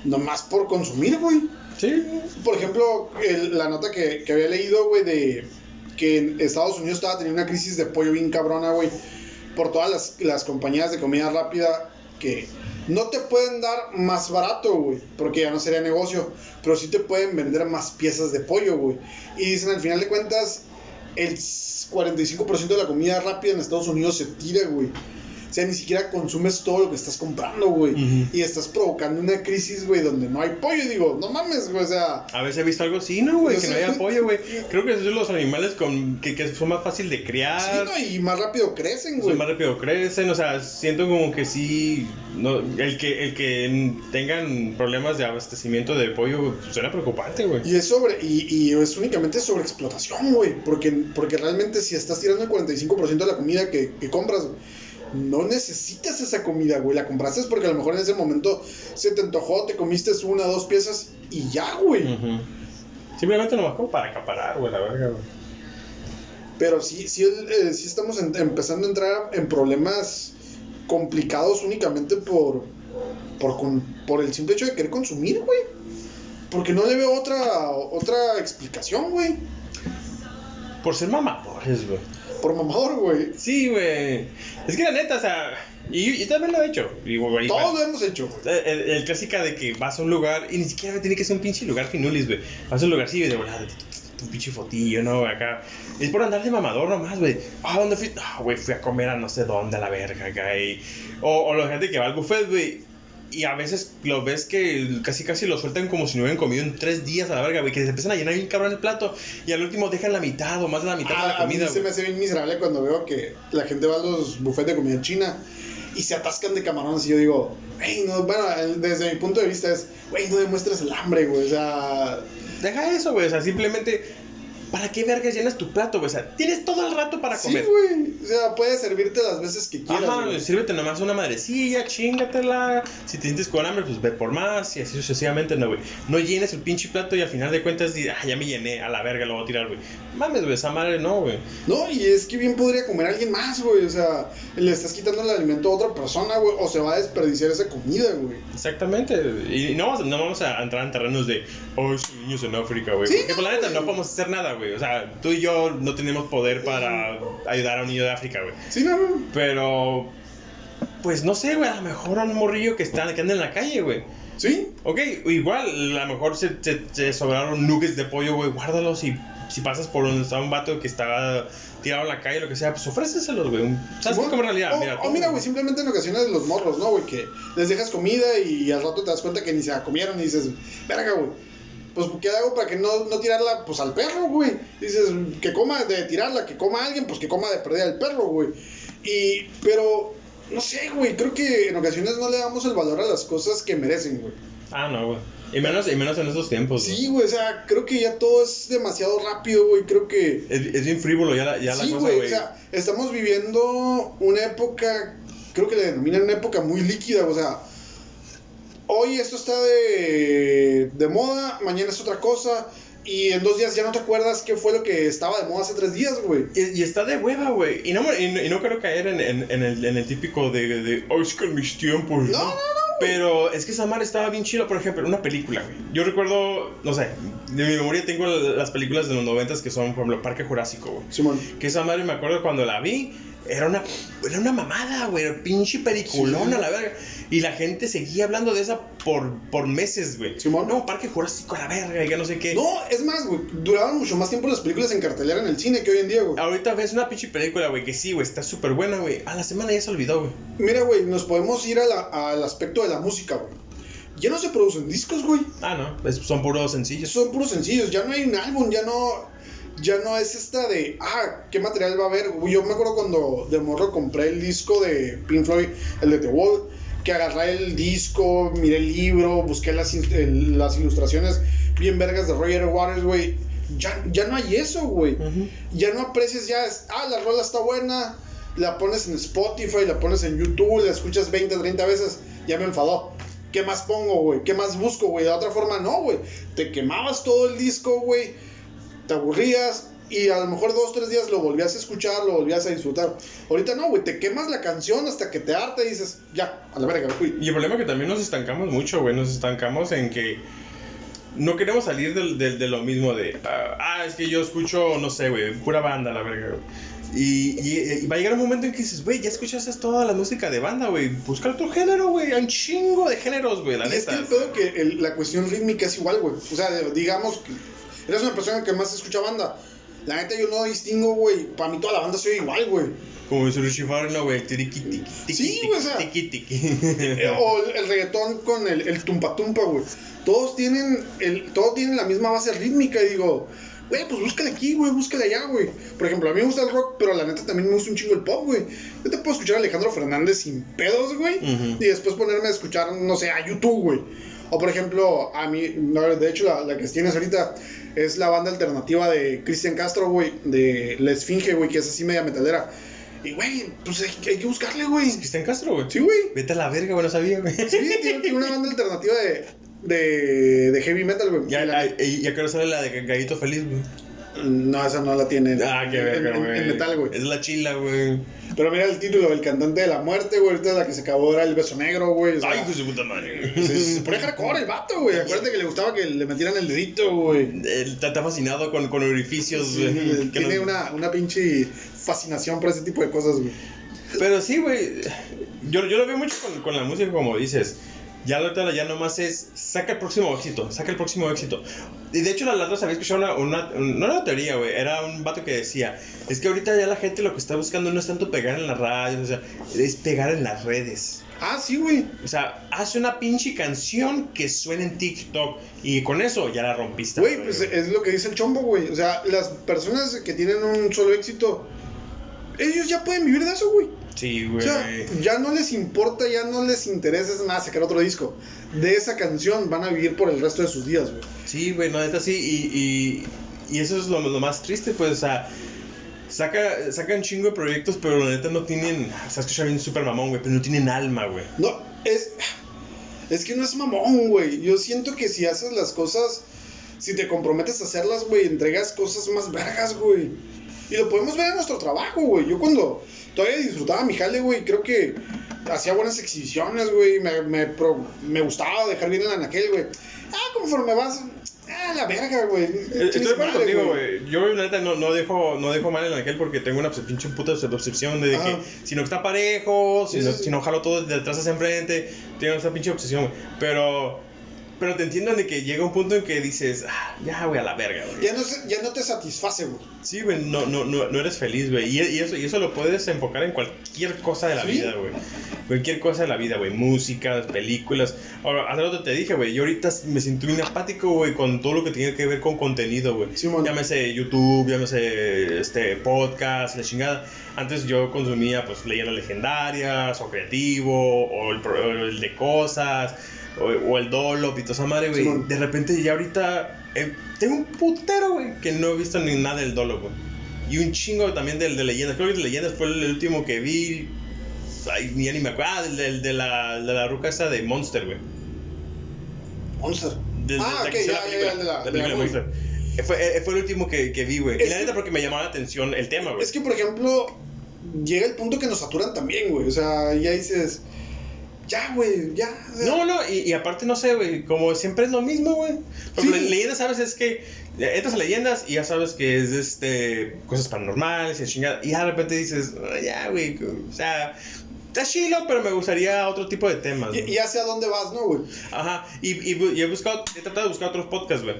Speaker 2: Nomás por consumir, güey.
Speaker 1: Sí.
Speaker 2: Por ejemplo, el- la nota que, que había leído, güey, de que en Estados Unidos estaba teniendo una crisis de pollo bien cabrona, güey, por todas las, las compañías de comida rápida que no te pueden dar más barato, güey, porque ya no sería negocio, pero sí te pueden vender más piezas de pollo, güey. Y dicen, al final de cuentas, el 45% de la comida rápida en Estados Unidos se tira, güey. O sea, ni siquiera consumes todo lo que estás comprando, güey. Y estás provocando una crisis, güey, donde no hay pollo. Digo, no mames, güey, o sea...
Speaker 1: A veces he visto algo así, ¿no, güey?
Speaker 2: No
Speaker 1: Que no haya apoyo, güey. Creo que esos son los animales con, que, que son más fácil de criar.
Speaker 2: Sí, no, y más rápido crecen, güey.
Speaker 1: Son más rápido crecen, o sea, siento como que sí, no, el que el que tengan problemas de abastecimiento de pollo pues, suena preocupante, güey.
Speaker 2: Y es sobre, y, y es únicamente sobre explotación, güey. Porque, porque realmente si estás tirando el 45% de la comida que, que compras, no necesitas esa comida, güey. La compraste porque a lo mejor en ese momento se te antojó, te comiste una o dos piezas y ya, güey.
Speaker 1: Ujú. Simplemente nomás como para acaparar, güey, la verga, güey.
Speaker 2: Pero sí, sí, eh, sí estamos en- empezando a entrar en problemas complicados únicamente por, por, con- por el simple hecho de querer consumir, güey. Porque no le veo otra, otra explicación, güey.
Speaker 1: Por ser mamadores, güey.
Speaker 2: Por mamador, güey.
Speaker 1: Sí, güey. Es que la neta, o sea, y yo también lo he hecho. Y, güey,
Speaker 2: Todos lo hemos hecho, güey.
Speaker 1: El, el, clásica de que vas a un lugar y ni siquiera tiene que ser un pinche lugar finulis, güey. Vas a un lugar así, de volada, un pinche fotillo, ¿no? güey, Acá. Es por andar de mamador nomás, güey. Ah, ¿dónde fui? Ah, güey, fui a comer a no sé dónde, a la verga, acá. Y... O, o la gente que va al buffet, güey. Y a veces lo ves que casi casi lo sueltan como si no hubieran comido en tres días a la verga, güey. Que se empiezan a llenar bien cabrón el plato. Y al último dejan la mitad o más de la mitad de la
Speaker 2: Ah, a mí
Speaker 1: comida,
Speaker 2: se me hace bien miserable cuando veo que la gente va a los buffets de comida china y se atascan de camarones y yo digo, güey, no, bueno, desde mi punto de vista es, güey, no demuestres el hambre, güey, o sea,
Speaker 1: Deja eso, güey. O sea, simplemente. ¿Para qué vergas llenas tu plato, güey? O sea, tienes todo el rato para
Speaker 2: sí,
Speaker 1: comer.
Speaker 2: güey, o sea, puedes servirte las veces que quieras,
Speaker 1: Ajá,
Speaker 2: güey.
Speaker 1: sírvete nomás una madrecilla, chingatela. Si te sientes con hambre, pues ve por más y así sucesivamente, no, güey. No llenes el pinche plato y al final de cuentas dices, ah, ya me llené, a la verga lo voy a tirar, güey. Mames, güey, esa madre no, güey.
Speaker 2: No, y es que bien podría comer alguien más, güey, o sea, le estás quitando el alimento a otra persona, güey, o se va a desperdiciar esa comida, güey.
Speaker 1: Exactamente. Y no vamos, no vamos a entrar en terrenos de, oh, niños en África, güey.
Speaker 2: Sí,
Speaker 1: Porque por la
Speaker 2: no,
Speaker 1: neta no podemos hacer nada, güey. O sea, tú y yo no tenemos poder para ayudar a un niño de África, güey.
Speaker 2: Sí, no.
Speaker 1: Pero, pues no sé, güey, a lo mejor a un morrillo que, está, que anda en la calle, güey.
Speaker 2: Sí,
Speaker 1: Ok, igual, a lo mejor se, se, se sobraron nuggets de pollo, güey, guárdalos y si pasas por donde está un vato que está tirado en la calle, lo que sea, pues ofréceselos, güey. ¿Sabes
Speaker 2: Simón.
Speaker 1: cómo en realidad?
Speaker 2: O,
Speaker 1: mira,
Speaker 2: o
Speaker 1: todo-
Speaker 2: mira, güey, simplemente en ocasiones los morros, ¿no, güey? Que les dejas comida y al rato te das cuenta que ni se la comieron y dices, verga, güey. Pues, ¿qué hago para que no, no tirarla, pues, al perro, güey? Dices, que coma de tirarla, que coma alguien, pues, que coma de perder al perro, güey. Y, pero, no sé, güey, creo que en ocasiones no le damos el valor a las cosas que merecen, güey.
Speaker 1: Ah, no, güey. Y menos, y menos en estos tiempos.
Speaker 2: Sí, güey, o sea, creo que ya todo es demasiado rápido, güey, creo que...
Speaker 1: Es, es bien frívolo ya la, ya la
Speaker 2: sí,
Speaker 1: cosa,
Speaker 2: güey,
Speaker 1: güey.
Speaker 2: o sea, estamos viviendo una época, creo que le denominan una época muy líquida, o sea, hoy esto está de, de moda, mañana es otra cosa, y en dos días ya no te acuerdas qué fue lo que estaba de moda hace tres días, güey.
Speaker 1: Y, y está de hueva, güey. Y no, y, no- y no quiero caer en, en, en el, en el típico de, de, oh, es que en mis tiempos.
Speaker 2: No, no, no,
Speaker 1: Pero es que esa madre estaba bien chila, por ejemplo, una película, güey. Yo recuerdo, no sé, de mi memoria tengo las películas de los noventas que son, por ejemplo, Parque Jurásico, güey.
Speaker 2: Simón.
Speaker 1: Que esa madre me acuerdo cuando la vi, era una, era una mamada, güey, era pinche peliculona,
Speaker 2: Sí.
Speaker 1: la verga. Y la gente seguía hablando de esa por, por meses, güey.
Speaker 2: Simón.
Speaker 1: No, Parque Jurásico a la verga, y ya no sé qué.
Speaker 2: No, es más, güey, duraban mucho más tiempo las películas en cartelera en el cine que hoy en día, güey.
Speaker 1: Ahorita ves una pinche película, güey, que sí, güey, está súper buena, güey. A la semana ya se olvidó, güey.
Speaker 2: Mira, güey, nos podemos ir a la- al aspecto de la música, güey. Ya no se producen discos, güey.
Speaker 1: Ah, no, es- son puros sencillos.
Speaker 2: Son puros sencillos, ya no hay un álbum, ya no. Ya no es esta de, ah, ¿qué material va a haber? Yo me acuerdo cuando de morro compré el disco de Pink Floyd, el de The Wall, que agarré el disco, miré el libro, busqué las, el- las ilustraciones bien vergas de Roger Waters, güey. Ya, ya no hay eso, güey. Ya no aprecias, ya es, ah, la rola está buena, la pones en Spotify, la pones en YouTube, la escuchas 20, 30 veces, ya me enfadó. ¿Qué más pongo, güey? ¿Qué más busco, güey? De otra forma, no, güey. Te quemabas todo el disco, güey. Te aburrías y a lo mejor dos, tres días lo volvías a escuchar, lo volvías a disfrutar. Ahorita no, güey. Te quemas la canción hasta que te harta y dices, ya, a la verga, güey.
Speaker 1: Y el problema es que también nos estancamos mucho, güey. Nos estancamos en que no queremos salir del, del- de lo mismo de, ah, ah, es que yo escucho, no sé, güey, pura banda, la verga, güey. Y, y- y va a llegar un momento en que dices, güey, ya escuchaste toda la música de banda, güey. Busca otro género, güey. Hay un chingo de géneros, güey, la
Speaker 2: Y es que
Speaker 1: neta.
Speaker 2: el pedo que el- la cuestión rítmica es igual, güey. O sea, digamos eres una persona que más escucha banda. La neta yo no distingo, güey. Para mí toda la banda soy igual, güey.
Speaker 1: Como dice Richie Farrell, güey, tiqui, tiqui,
Speaker 2: Sí, güey, o sea.
Speaker 1: tiqui, tiqui.
Speaker 2: Eh, o el, reggaetón con el, el tumpa tumpa, güey. Todos tienen el, todos tienen la misma base rítmica y digo, güey, pues búscale aquí, güey, búscale allá, güey. Por ejemplo, a mí me gusta el rock, pero la neta también me gusta un chingo el pop, güey. Yo te puedo escuchar a Alejandro Fernández sin pedos, güey.
Speaker 1: Ujú.
Speaker 2: Y después ponerme a escuchar, no sé, a YouTube, güey. O por ejemplo, a mí, no, de hecho, la, la que tienes ahorita es la banda alternativa de Cristian Castro, güey, de La Esfinge, güey, que es así media metalera. Y, güey, pues hay, hay que buscarle, güey.
Speaker 1: Cristian Castro, güey.
Speaker 2: Sí, güey.
Speaker 1: Vete a la verga, güey, no sabía, güey.
Speaker 2: Sí, tiene, tiene una banda alternativa de, de, de heavy metal, güey.
Speaker 1: Ya,
Speaker 2: Y
Speaker 1: ya, y ya que ahora sale la de Gallito Feliz, güey.
Speaker 2: No, esa no la tiene. en-
Speaker 1: Ah, qué
Speaker 2: en-
Speaker 1: verga,
Speaker 2: en,
Speaker 1: güey.
Speaker 2: en metal, güey.
Speaker 1: Es la chila, güey.
Speaker 2: Pero mira el título, El cantante de la muerte, güey. Ahorita la que se acabó era El beso negro, güey. O sea,
Speaker 1: Ay, de su puta madre.
Speaker 2: se, se pone hardcore el vato, güey. Acuérdate que le gustaba que le metieran el dedito, güey.
Speaker 1: Él está, está fascinado con, con orificios, güey.
Speaker 2: tiene
Speaker 1: no-
Speaker 2: una, una pinche fascinación por ese tipo de cosas, güey.
Speaker 1: Pero sí, güey. Yo, yo lo veo mucho con, con la música, como dices. Ya ahorita ya nomás es. Saca el próximo éxito. Saca el próximo éxito. Y de hecho, la otra había escuchado una. una no era una teoría, güey. Era un vato que decía. Es que ahorita ya la gente lo que está buscando no es tanto pegar en la radio. O sea, es pegar en las redes.
Speaker 2: Ah, sí, güey.
Speaker 1: O sea, hace una pinche canción que suene en TikTok. Y con eso ya la rompiste.
Speaker 2: Güey, pues es lo que dice el chombo, güey. O sea, las personas que tienen un solo éxito, ellos ya pueden vivir de eso, güey.
Speaker 1: Sí,
Speaker 2: O
Speaker 1: güey.
Speaker 2: sea, ya no les importa, ya no les interesa es más sacar otro disco. De esa canción van a vivir por el resto de sus días, güey.
Speaker 1: Sí, güey, no, neta sí, y, y, y eso es lo, lo más triste, pues, o sea, saca, sacan chingo de proyectos, pero la neta no tienen, o sea, escucha bien super mamón, güey, pero no tienen alma, güey.
Speaker 2: No, es. Es que no es mamón, güey. Yo siento que si haces las cosas, si te comprometes a hacerlas, güey, entregas cosas más vergas, güey. Y lo podemos ver en nuestro trabajo, güey. Yo cuando todavía disfrutaba mi jale, güey, creo que hacía buenas exhibiciones, güey. Me, me, pro- me gustaba dejar bien el anaquel, güey. Ah, conforme vas. Ah, la verga, güey.
Speaker 1: Eh, Estoy de acuerdo contigo, güey. Yo, la neta, no, no, dejo, no dejo mal en aquel porque tengo una pinche puta obsesión de que si no está parejo, si,
Speaker 2: Sí,
Speaker 1: no,
Speaker 2: sí.
Speaker 1: si no jalo todo de atrás hacia enfrente, tengo esa pinche obsesión, güey. Pero, pero te entiendan de que llega un punto en que dices, ah, ya, güey, a la verga, güey.
Speaker 2: Ya no, ya no te satisface, güey.
Speaker 1: Sí, güey, no, no, no, no eres feliz, güey. Y, y eso, y eso lo puedes enfocar en cualquier cosa de la
Speaker 2: ¿Sí?
Speaker 1: vida, güey. Cualquier cosa de la vida, güey. Música, películas. Ahora, hace rato te dije, güey, yo ahorita me siento bien apático, güey, con todo lo que tiene que ver con contenido, güey.
Speaker 2: Simón.
Speaker 1: llámese YouTube, llámese este, podcast, la chingada. Antes yo consumía, pues, leyendas legendarias, o creativo, o el, o el de cosas, o, o el Dolop y toda esa madre, güey.
Speaker 2: Simón.
Speaker 1: De repente ya ahorita eh, tengo un putero, güey, que no he visto ni nada del Dolop, güey. Y un chingo también del de leyendas. Creo que el de leyendas fue el, último que vi. Ay, ni, me acuerdo. Ah, del, del- de, la, de la ruca esa de Monster, güey.
Speaker 2: Monster.
Speaker 1: Del-
Speaker 2: ah, ok, ya,
Speaker 1: la
Speaker 2: ya, de la-
Speaker 1: película. Monster. Eh, Fue, eh, fue el último que, que vi, güey. Y la neta porque me llamaba la atención el tema, güey.
Speaker 2: Es que, por ejemplo, llega el punto que nos saturan también, güey. O sea, ya dices, ya, güey, ya. o sea,
Speaker 1: No, no, y, y aparte no sé, güey, como siempre es lo mismo, güey. Porque
Speaker 2: Sí.
Speaker 1: le- leyendas, ¿sabes? Es que eh, entras a leyendas y ya sabes que es este cosas paranormales y chingada. Y ya de repente dices, "Ah, ya, güey, o sea, está chilo, pero me gustaría otro tipo de temas.
Speaker 2: Y,
Speaker 1: güey".
Speaker 2: y ya sé a dónde vas, ¿no, güey?
Speaker 1: Ajá, y, y, he buscado, he tratado de buscar otros podcasts, güey.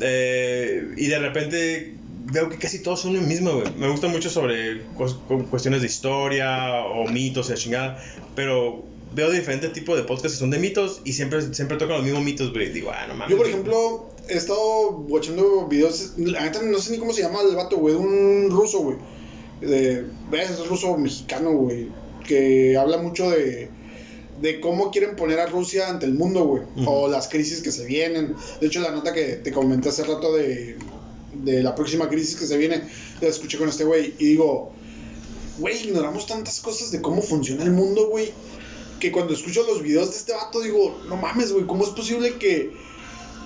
Speaker 1: Eh, y de repente veo que casi todos son lo mismo, güey. Me gusta mucho sobre cu- cuestiones de historia o mitos y la chingada, pero veo diferentes tipos de podcasts que son de mitos y siempre, siempre tocan los mismos mitos, güey. Digo, ah, no mames.
Speaker 2: Yo, por ejemplo, he estado watchando videos. La neta, no sé ni cómo se llama el vato, güey. Un ruso, güey. De, ¿Ves? Es ruso mexicano, güey. Que habla mucho de. De cómo quieren poner a Rusia ante el mundo, güey. O las crisis que se vienen. De hecho, la nota que te comenté hace rato de. De la próxima crisis que se viene. La escuché con este güey. Y digo. Güey, ignoramos tantas cosas de cómo funciona el mundo, güey. Que cuando escucho los videos de este vato, digo, no mames, güey, ¿cómo es posible que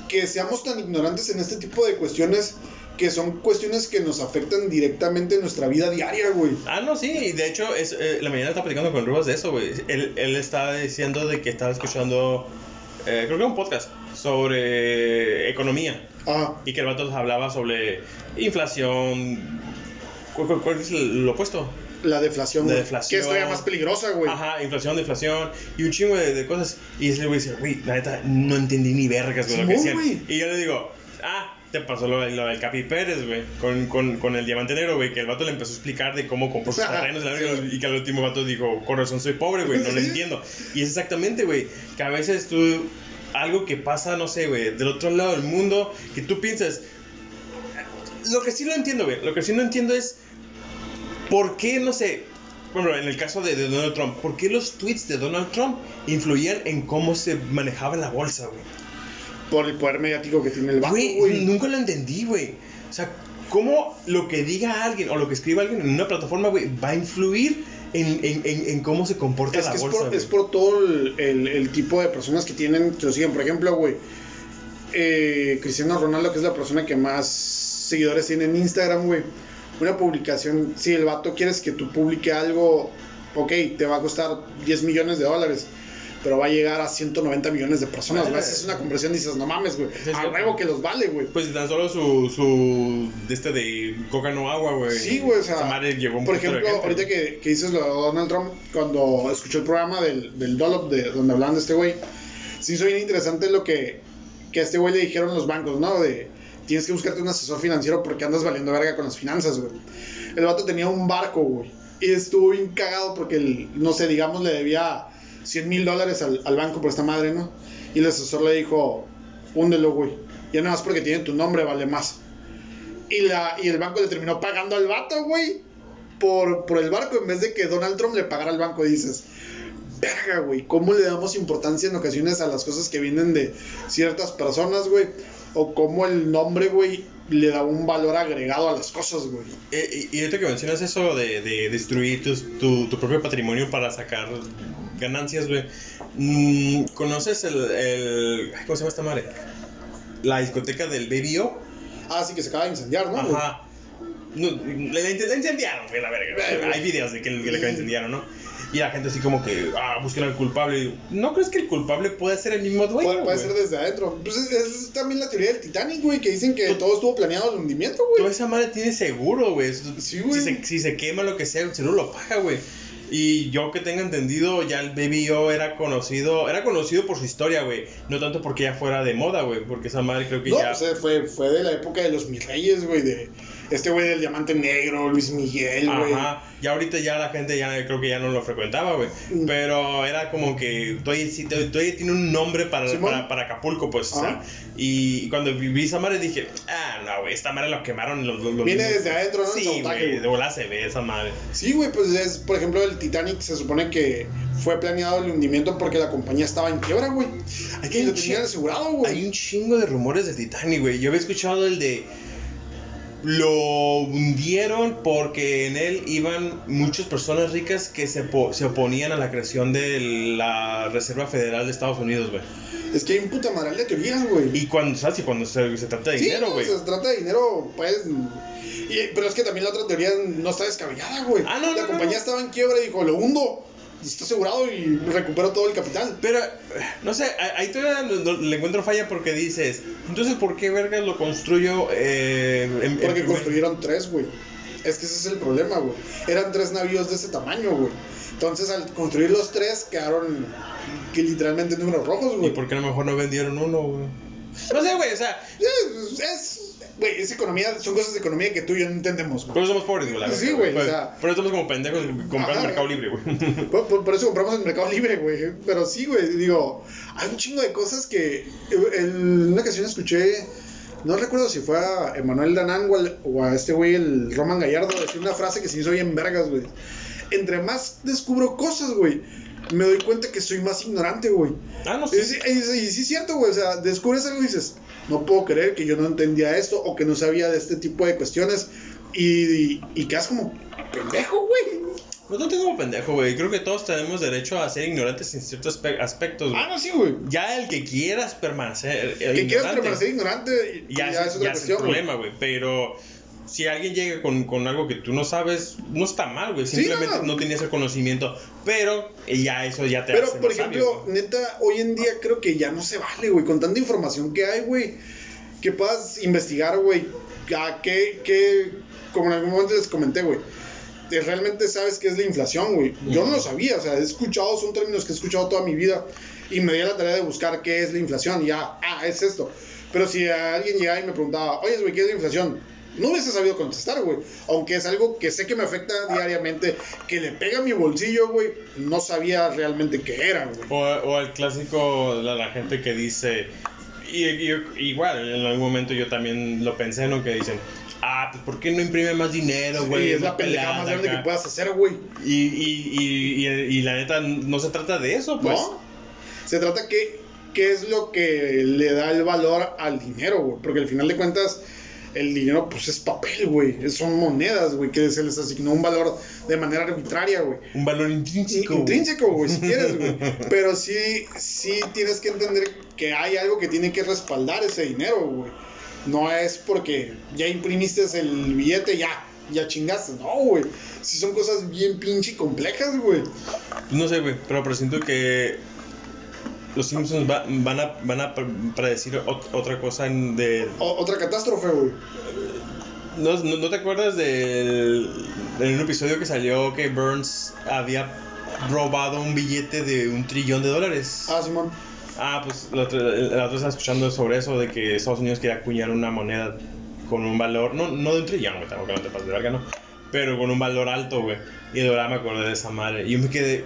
Speaker 2: que seamos tan ignorantes en este tipo de cuestiones que son cuestiones que nos afectan directamente en nuestra vida diaria, güey.
Speaker 1: Ah, no, sí, y de hecho, es, eh, la mañana estaba platicando con Rubas de eso, güey. Él, él estaba diciendo de que estaba escuchando eh, creo que un podcast sobre economía.
Speaker 2: Ah,
Speaker 1: Y que el vato hablaba sobre inflación. ¿Cuál, cuál- cuál es el, lo opuesto?
Speaker 2: La deflación,
Speaker 1: La deflación.
Speaker 2: Que es todavía más peligrosa, güey.
Speaker 1: Ajá, inflación, deflación y un chingo de, de cosas. Y ese güey dice, güey, la neta, no entendí ni vergas, güey, lo que decían.
Speaker 2: güey.
Speaker 1: Y yo le digo, ah, te pasó lo, lo del Capi Pérez, güey, con, con, con el diamante negro, güey, que el vato le empezó a explicar de cómo compró sus terrenos verga, y que al último vato dijo, con razón soy pobre, güey, no lo
Speaker 2: Sí.
Speaker 1: entiendo. Y es exactamente, güey, que a veces tú, algo que pasa, no sé, güey, del otro lado del mundo, que tú piensas, lo que sí lo entiendo, güey, lo que sí no entiendo es, ¿por qué, no sé, bueno, en el caso de, de Donald Trump, ¿por qué los tweets de Donald Trump influían en cómo se manejaba la bolsa, güey?
Speaker 2: Por el poder mediático que tiene el banco,
Speaker 1: Güey,
Speaker 2: güey.
Speaker 1: nunca lo entendí, güey. O sea, ¿cómo lo que diga alguien o lo que escriba alguien en una plataforma, güey, va a influir en, en, en, en cómo se comporta
Speaker 2: Es
Speaker 1: la
Speaker 2: que es
Speaker 1: bolsa,
Speaker 2: por,
Speaker 1: güey?
Speaker 2: es por todo el, el- el tipo de personas que tienen, que lo siguen. Por ejemplo, güey, eh, Cristiano Ronaldo, que es la persona que más seguidores tiene en Instagram, güey. Una publicación, si el vato quieres que tú publique algo, ok, te va a costar 10 millones de dólares. Pero va a llegar a 190 millones de personas. Esa Es una conversión y dices, no mames, güey. A huevo que los vale, güey.
Speaker 1: Pues tan solo su, su, de este de coca no agua, güey.
Speaker 2: Sí, güey, o sea,
Speaker 1: madre llegó a un
Speaker 2: por ejemplo,
Speaker 1: gente,
Speaker 2: ahorita que, que dices lo de Donald Trump, cuando escuchó el programa del, del Dollop, de, donde hablaban de este güey, sí hizo bien interesante lo que, que a este güey le dijeron los bancos, ¿no? De, tienes que buscarte un asesor financiero porque andas valiendo verga con las finanzas, güey. El vato tenía un barco, güey, y estuvo bien cagado porque, el, no sé, digamos, le debía 100 mil dólares al, al banco por esta madre, ¿no? Y el asesor le dijo, húndelo, güey. Ya nada más porque tiene tu nombre vale más. Y, la, y el banco le terminó pagando al vato, güey. Por, por el barco, en vez de que Donald Trump le pagara al banco, dices. Verga, güey. ¿Cómo le damos importancia en ocasiones a las cosas que vienen de ciertas personas, güey? O cómo el nombre, güey, le da un valor agregado a las cosas, güey.
Speaker 1: Eh, y, ahorita que mencionas eso de, de destruir tus- tu, tu propio patrimonio para sacar ganancias, güey. mm, ¿Conoces el, el. ¿Cómo se llama esta madre? La discoteca del Baby O.
Speaker 2: Ah, sí, que se acaba de incendiar, ¿no?
Speaker 1: Ajá. No, la incendiaron, güey, la verga. Hay videos de que, que la incendiaron, ¿no? Y la gente así como que, ah, busquen al culpable. Y, ¿No crees que el culpable puede ser el mismo dueño?
Speaker 2: Puede, ser desde adentro. Pues es, es también la teoría del Titanic, güey, que dicen que todo estuvo planeado el hundimiento,
Speaker 1: Toda
Speaker 2: güey.
Speaker 1: esa madre tiene seguro, güey.
Speaker 2: Sí, güey.
Speaker 1: Si se, si se quema lo que sea, el seguro lo paga, güey. Y yo que tenga entendido, ya el Baby Yo era conocido, era conocido por su historia, güey. No tanto porque ya fuera de moda, güey. Porque esa madre creo que
Speaker 2: No,
Speaker 1: ya...
Speaker 2: pues eh, fue, fue de la época de los mis reyes, güey, de este güey del diamante negro, Luis Miguel, güey.
Speaker 1: Ajá, ya ahorita ya la gente ya creo que ya no lo frecuentaba, güey.
Speaker 2: Mm.
Speaker 1: Pero era como que todavía, todavía tiene un nombre para, para, para Acapulco, pues. o sea, y cuando vi esa madre dije, ah, no, güey, esta madre lo quemaron los, los, los
Speaker 2: Viene
Speaker 1: mismos-
Speaker 2: desde adentro, ¿no?
Speaker 1: Sí, güey, de volada se ve esa madre.
Speaker 2: Sí, güey, pues es, por ejemplo, el Titanic se supone que fue planeado el hundimiento porque la compañía estaba en quiebra, güey.
Speaker 1: Hay
Speaker 2: Y lo tenían asegurado, güey.
Speaker 1: Hay un chingo de rumores de Titanic, güey. Yo había escuchado el de. Lo hundieron porque en él iban muchas personas ricas que se, po- se oponían a la creación de la Reserva Federal de Estados Unidos, güey.
Speaker 2: Es que hay un puta madral de teorías, güey.
Speaker 1: Y cuando, ¿sabes? Y cuando se, se trata de
Speaker 2: Sí,
Speaker 1: dinero,
Speaker 2: no,
Speaker 1: güey.
Speaker 2: se trata de dinero, pues. y- pero es que también la otra teoría no está descabellada, güey.
Speaker 1: Ah, no,
Speaker 2: la
Speaker 1: no,
Speaker 2: compañía
Speaker 1: no.
Speaker 2: estaba en quiebra y dijo, lo hundo. Y está asegurado y recupero todo el capital.
Speaker 1: Pero, no sé, ahí todavía le encuentro falla porque dices, entonces, ¿por qué vergas lo construyo eh, en,
Speaker 2: Porque construyeron tres, güey. Es que ese es el problema, güey. Eran tres navíos de ese tamaño, güey. Entonces, al construir los tres, quedaron que literalmente números rojos,
Speaker 1: ¿Y
Speaker 2: güey.
Speaker 1: por qué a lo mejor no vendieron uno, güey? No sé, güey, o sea,
Speaker 2: Es, güey, es economía, son cosas de economía que tú y yo no entendemos, güey.
Speaker 1: Por eso somos pobres, güey.
Speaker 2: Sí, güey, o sea-
Speaker 1: Por eso estamos como pendejos comprando en Mercado Libre, güey.
Speaker 2: Por, por- por eso compramos en Mercado Libre, güey. Pero sí, güey, digo, hay un chingo de cosas que en una ocasión escuché, no recuerdo si fue a Emanuel Danán o, al- o a este güey, el Roman Gallardo, decir una frase que se hizo bien vergas, güey. Entre más descubro cosas, güey, me doy cuenta que soy más ignorante, güey.
Speaker 1: Ah, no
Speaker 2: Y
Speaker 1: sé.
Speaker 2: sí, y sí- y sí es cierto, güey. O sea, descubres algo y dices, no puedo creer que yo no entendía esto o que no sabía de este tipo de cuestiones. Y, y, y quedas como pendejo, güey.
Speaker 1: No te tengo como pendejo, güey. Creo que todos tenemos derecho a ser ignorantes en ciertos aspe- aspectos, güey.
Speaker 2: Ah, no, sí, güey.
Speaker 1: Ya el que quieras permanecer eh,
Speaker 2: Que quieras permanecer ignorante,
Speaker 1: ya,
Speaker 2: ya,
Speaker 1: es,
Speaker 2: otra
Speaker 1: ya es el
Speaker 2: cuestión,
Speaker 1: problema, güey. Pero si alguien llega con, con algo que tú no sabes, no está mal, güey.
Speaker 2: Sí,
Speaker 1: Simplemente
Speaker 2: no.
Speaker 1: no, tenías el conocimiento. Pero eh, ya eso ya te
Speaker 2: Pero,
Speaker 1: hace
Speaker 2: por ejemplo,
Speaker 1: sabio,
Speaker 2: neta, hoy en día creo que ya no se vale, güey. Con tanta información que hay, güey. Que puedas investigar, güey. A qué, qué, como en algún momento les comenté, güey. de Realmente sabes qué es la inflación, güey. Yo no lo sabía, o sea, he escuchado, son términos que he escuchado toda mi vida. Y me di a la tarea de buscar qué es la inflación. Y ya, ah, es esto. Pero si alguien llegaba y me preguntaba, oye, güey, ¿qué es la inflación? No hubiese sabido contestar, güey. Aunque es algo que sé que me afecta diariamente, que le pega a mi bolsillo, güey. No sabía realmente qué era, güey.
Speaker 1: O, o el clásico, la, la gente que dice, y, y- igual, en algún momento yo también lo pensé, ¿no? Que dicen, ah, pues ¿por qué no imprime más dinero, güey?
Speaker 2: Y es la pendejada más grande
Speaker 1: acá".
Speaker 2: que puedas hacer, güey.
Speaker 1: Y, y, y, y, y la neta, no se trata de eso, pues.
Speaker 2: ¿No? Se trata que qué es lo que le da el valor al dinero, güey. Porque al final de cuentas, el dinero, pues es papel, güey. Son monedas, güey, que se les asignó un valor de manera arbitraria, güey.
Speaker 1: Un valor intrínseco.
Speaker 2: Intrínseco, güey, si quieres, güey. Pero sí, sí tienes que entender que hay algo que tiene que respaldar ese dinero, güey. No es porque ya imprimiste el billete, ya, ya chingaste. No, güey. Si son cosas bien pinche complejas, güey.
Speaker 1: No sé, güey, pero presiento que los Simpsons va- van a, van a pre- predecir ot- otra cosa de...
Speaker 2: Otra catástrofe, güey.
Speaker 1: ¿No, no, no te acuerdas del, de un episodio que salió que Burns había robado un billete de un trillón de dólares?
Speaker 2: Ah, Simón.
Speaker 1: Ah, pues la otra, la otra estaba escuchando sobre eso, de que Estados Unidos quería acuñar una moneda con un valor, no, no de un trillón, güey, tampoco no te pases de verga, ¿no? Pero con un valor alto, güey. Y de verdad me acordé de esa madre. Y yo me quedé,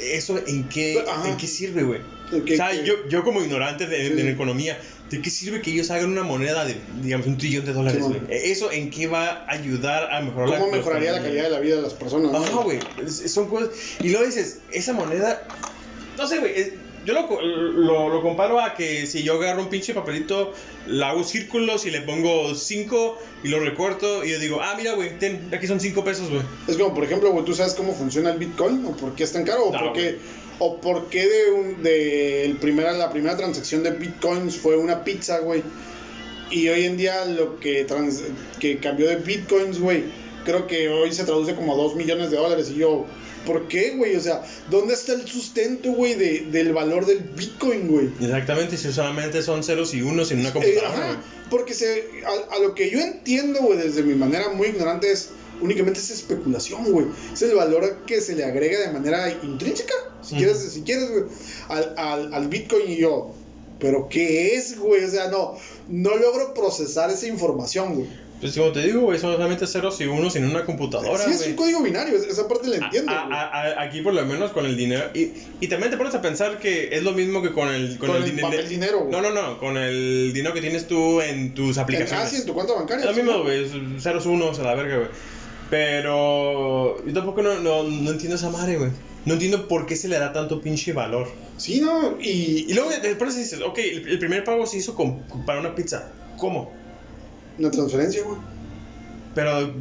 Speaker 1: ¿eso en qué,
Speaker 2: Ajá.
Speaker 1: en qué sirve, güey? O sea,
Speaker 2: que-
Speaker 1: yo, yo como ignorante de,
Speaker 2: Sí,
Speaker 1: de
Speaker 2: sí.
Speaker 1: la economía, ¿de qué sirve que ellos hagan una moneda de, digamos, un trillón de dólares, güey? ¿Eso en qué va a ayudar a mejorar la
Speaker 2: ¿Cómo mejoraría la calidad de la vida de las personas? no?
Speaker 1: Ajá, güey. es- Son cosas. Y luego dices, esa moneda. No sé, güey. Yo lo, lo, lo comparo a que si yo agarro un pinche papelito, le hago círculos y le pongo 5 y lo recorto y yo digo, ah, mira, güey, ten, aquí son 5 pesos, güey.
Speaker 2: Es como, por ejemplo, güey, ¿tú sabes cómo funciona el Bitcoin? ¿O por qué es tan caro? ¿O
Speaker 1: No,
Speaker 2: por qué,
Speaker 1: güey.
Speaker 2: o por qué de, un, de el primera, la primera transacción de Bitcoins fue una pizza, güey? Y hoy en día lo que, trans- que cambió de Bitcoins, güey, creo que hoy se traduce como a 2 millones de dólares. Y yo, ¿por qué, güey? O sea, ¿dónde está el sustento, güey, de, del valor del Bitcoin, güey?
Speaker 1: Exactamente, si solamente son ceros y unos en una
Speaker 2: Eh,
Speaker 1: computadora,
Speaker 2: porque se, a, a lo que yo entiendo, güey, desde mi manera muy ignorante es únicamente es especulación, güey. Es el valor que se le agrega de manera intrínseca, si quieres, si quieres, güey, al, al, al Bitcoin y yo. Pero ¿qué es, güey? O sea, no, no logro procesar esa información, güey.
Speaker 1: Pues como te digo, güey, son solamente ceros y unos en una computadora,
Speaker 2: Sí, es
Speaker 1: güey.
Speaker 2: un código binario, esa- parte la entiendo.
Speaker 1: A- a- a- aquí por lo menos con el dinero y, y también te pones a pensar que es lo mismo que con el
Speaker 2: Con el
Speaker 1: dinero
Speaker 2: papel dinero, güey.
Speaker 1: no no no con el dinero que tienes tú en tus aplicaciones
Speaker 2: ah, sí, en tu cuenta bancaria.
Speaker 1: es lo mismo güey ceros unos a la verga güey pero yo tampoco no, no, no entiendo esa madre güey no entiendo por qué se le da tanto pinche valor
Speaker 2: Sí, no, y,
Speaker 1: y luego después dices ok el, el primer pago se hizo con, para una pizza ¿cómo?
Speaker 2: Una transferencia, güey.
Speaker 1: pero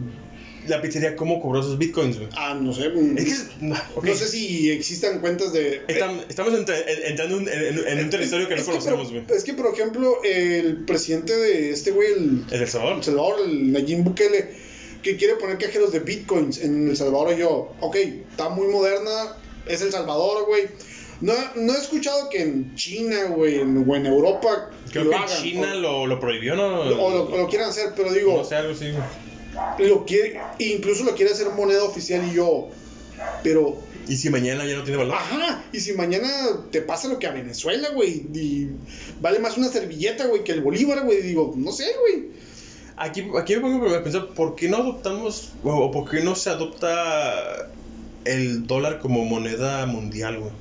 Speaker 1: la pizzería ¿cómo cobró esos bitcoins güey?
Speaker 2: Ah, no sé.
Speaker 1: es que.
Speaker 2: No sé si existan cuentas de...
Speaker 1: Estam- Estamos entre- entrando en, en- en un territorio que no conocemos, güey.
Speaker 2: Es que, por ejemplo, el presidente de este güey, el,
Speaker 1: El El Salvador.
Speaker 2: El Salvador, el Nayib Bukele, que quiere poner cajeros de bitcoins en El Salvador, y yo, ok, está muy moderna, es El Salvador, güey. No, no he escuchado que en China, güey, en- o en Europa
Speaker 1: Creo
Speaker 2: lo
Speaker 1: que en
Speaker 2: hagan,
Speaker 1: China
Speaker 2: o,
Speaker 1: lo, lo prohibió, ¿no?
Speaker 2: o lo, lo quieran hacer, pero digo,
Speaker 1: No sé, algo así.
Speaker 2: lo quiere, incluso lo quiere hacer moneda oficial y yo, pero
Speaker 1: ¿Y si mañana ya no tiene valor?
Speaker 2: Ajá, y si mañana te pasa lo que a Venezuela, güey, y vale más una servilleta, güey, que el bolívar, güey, digo, no sé, güey.
Speaker 1: Aquí, aquí me pongo a pensar, ¿por qué no adoptamos, o por qué no se adopta el dólar como moneda mundial, güey?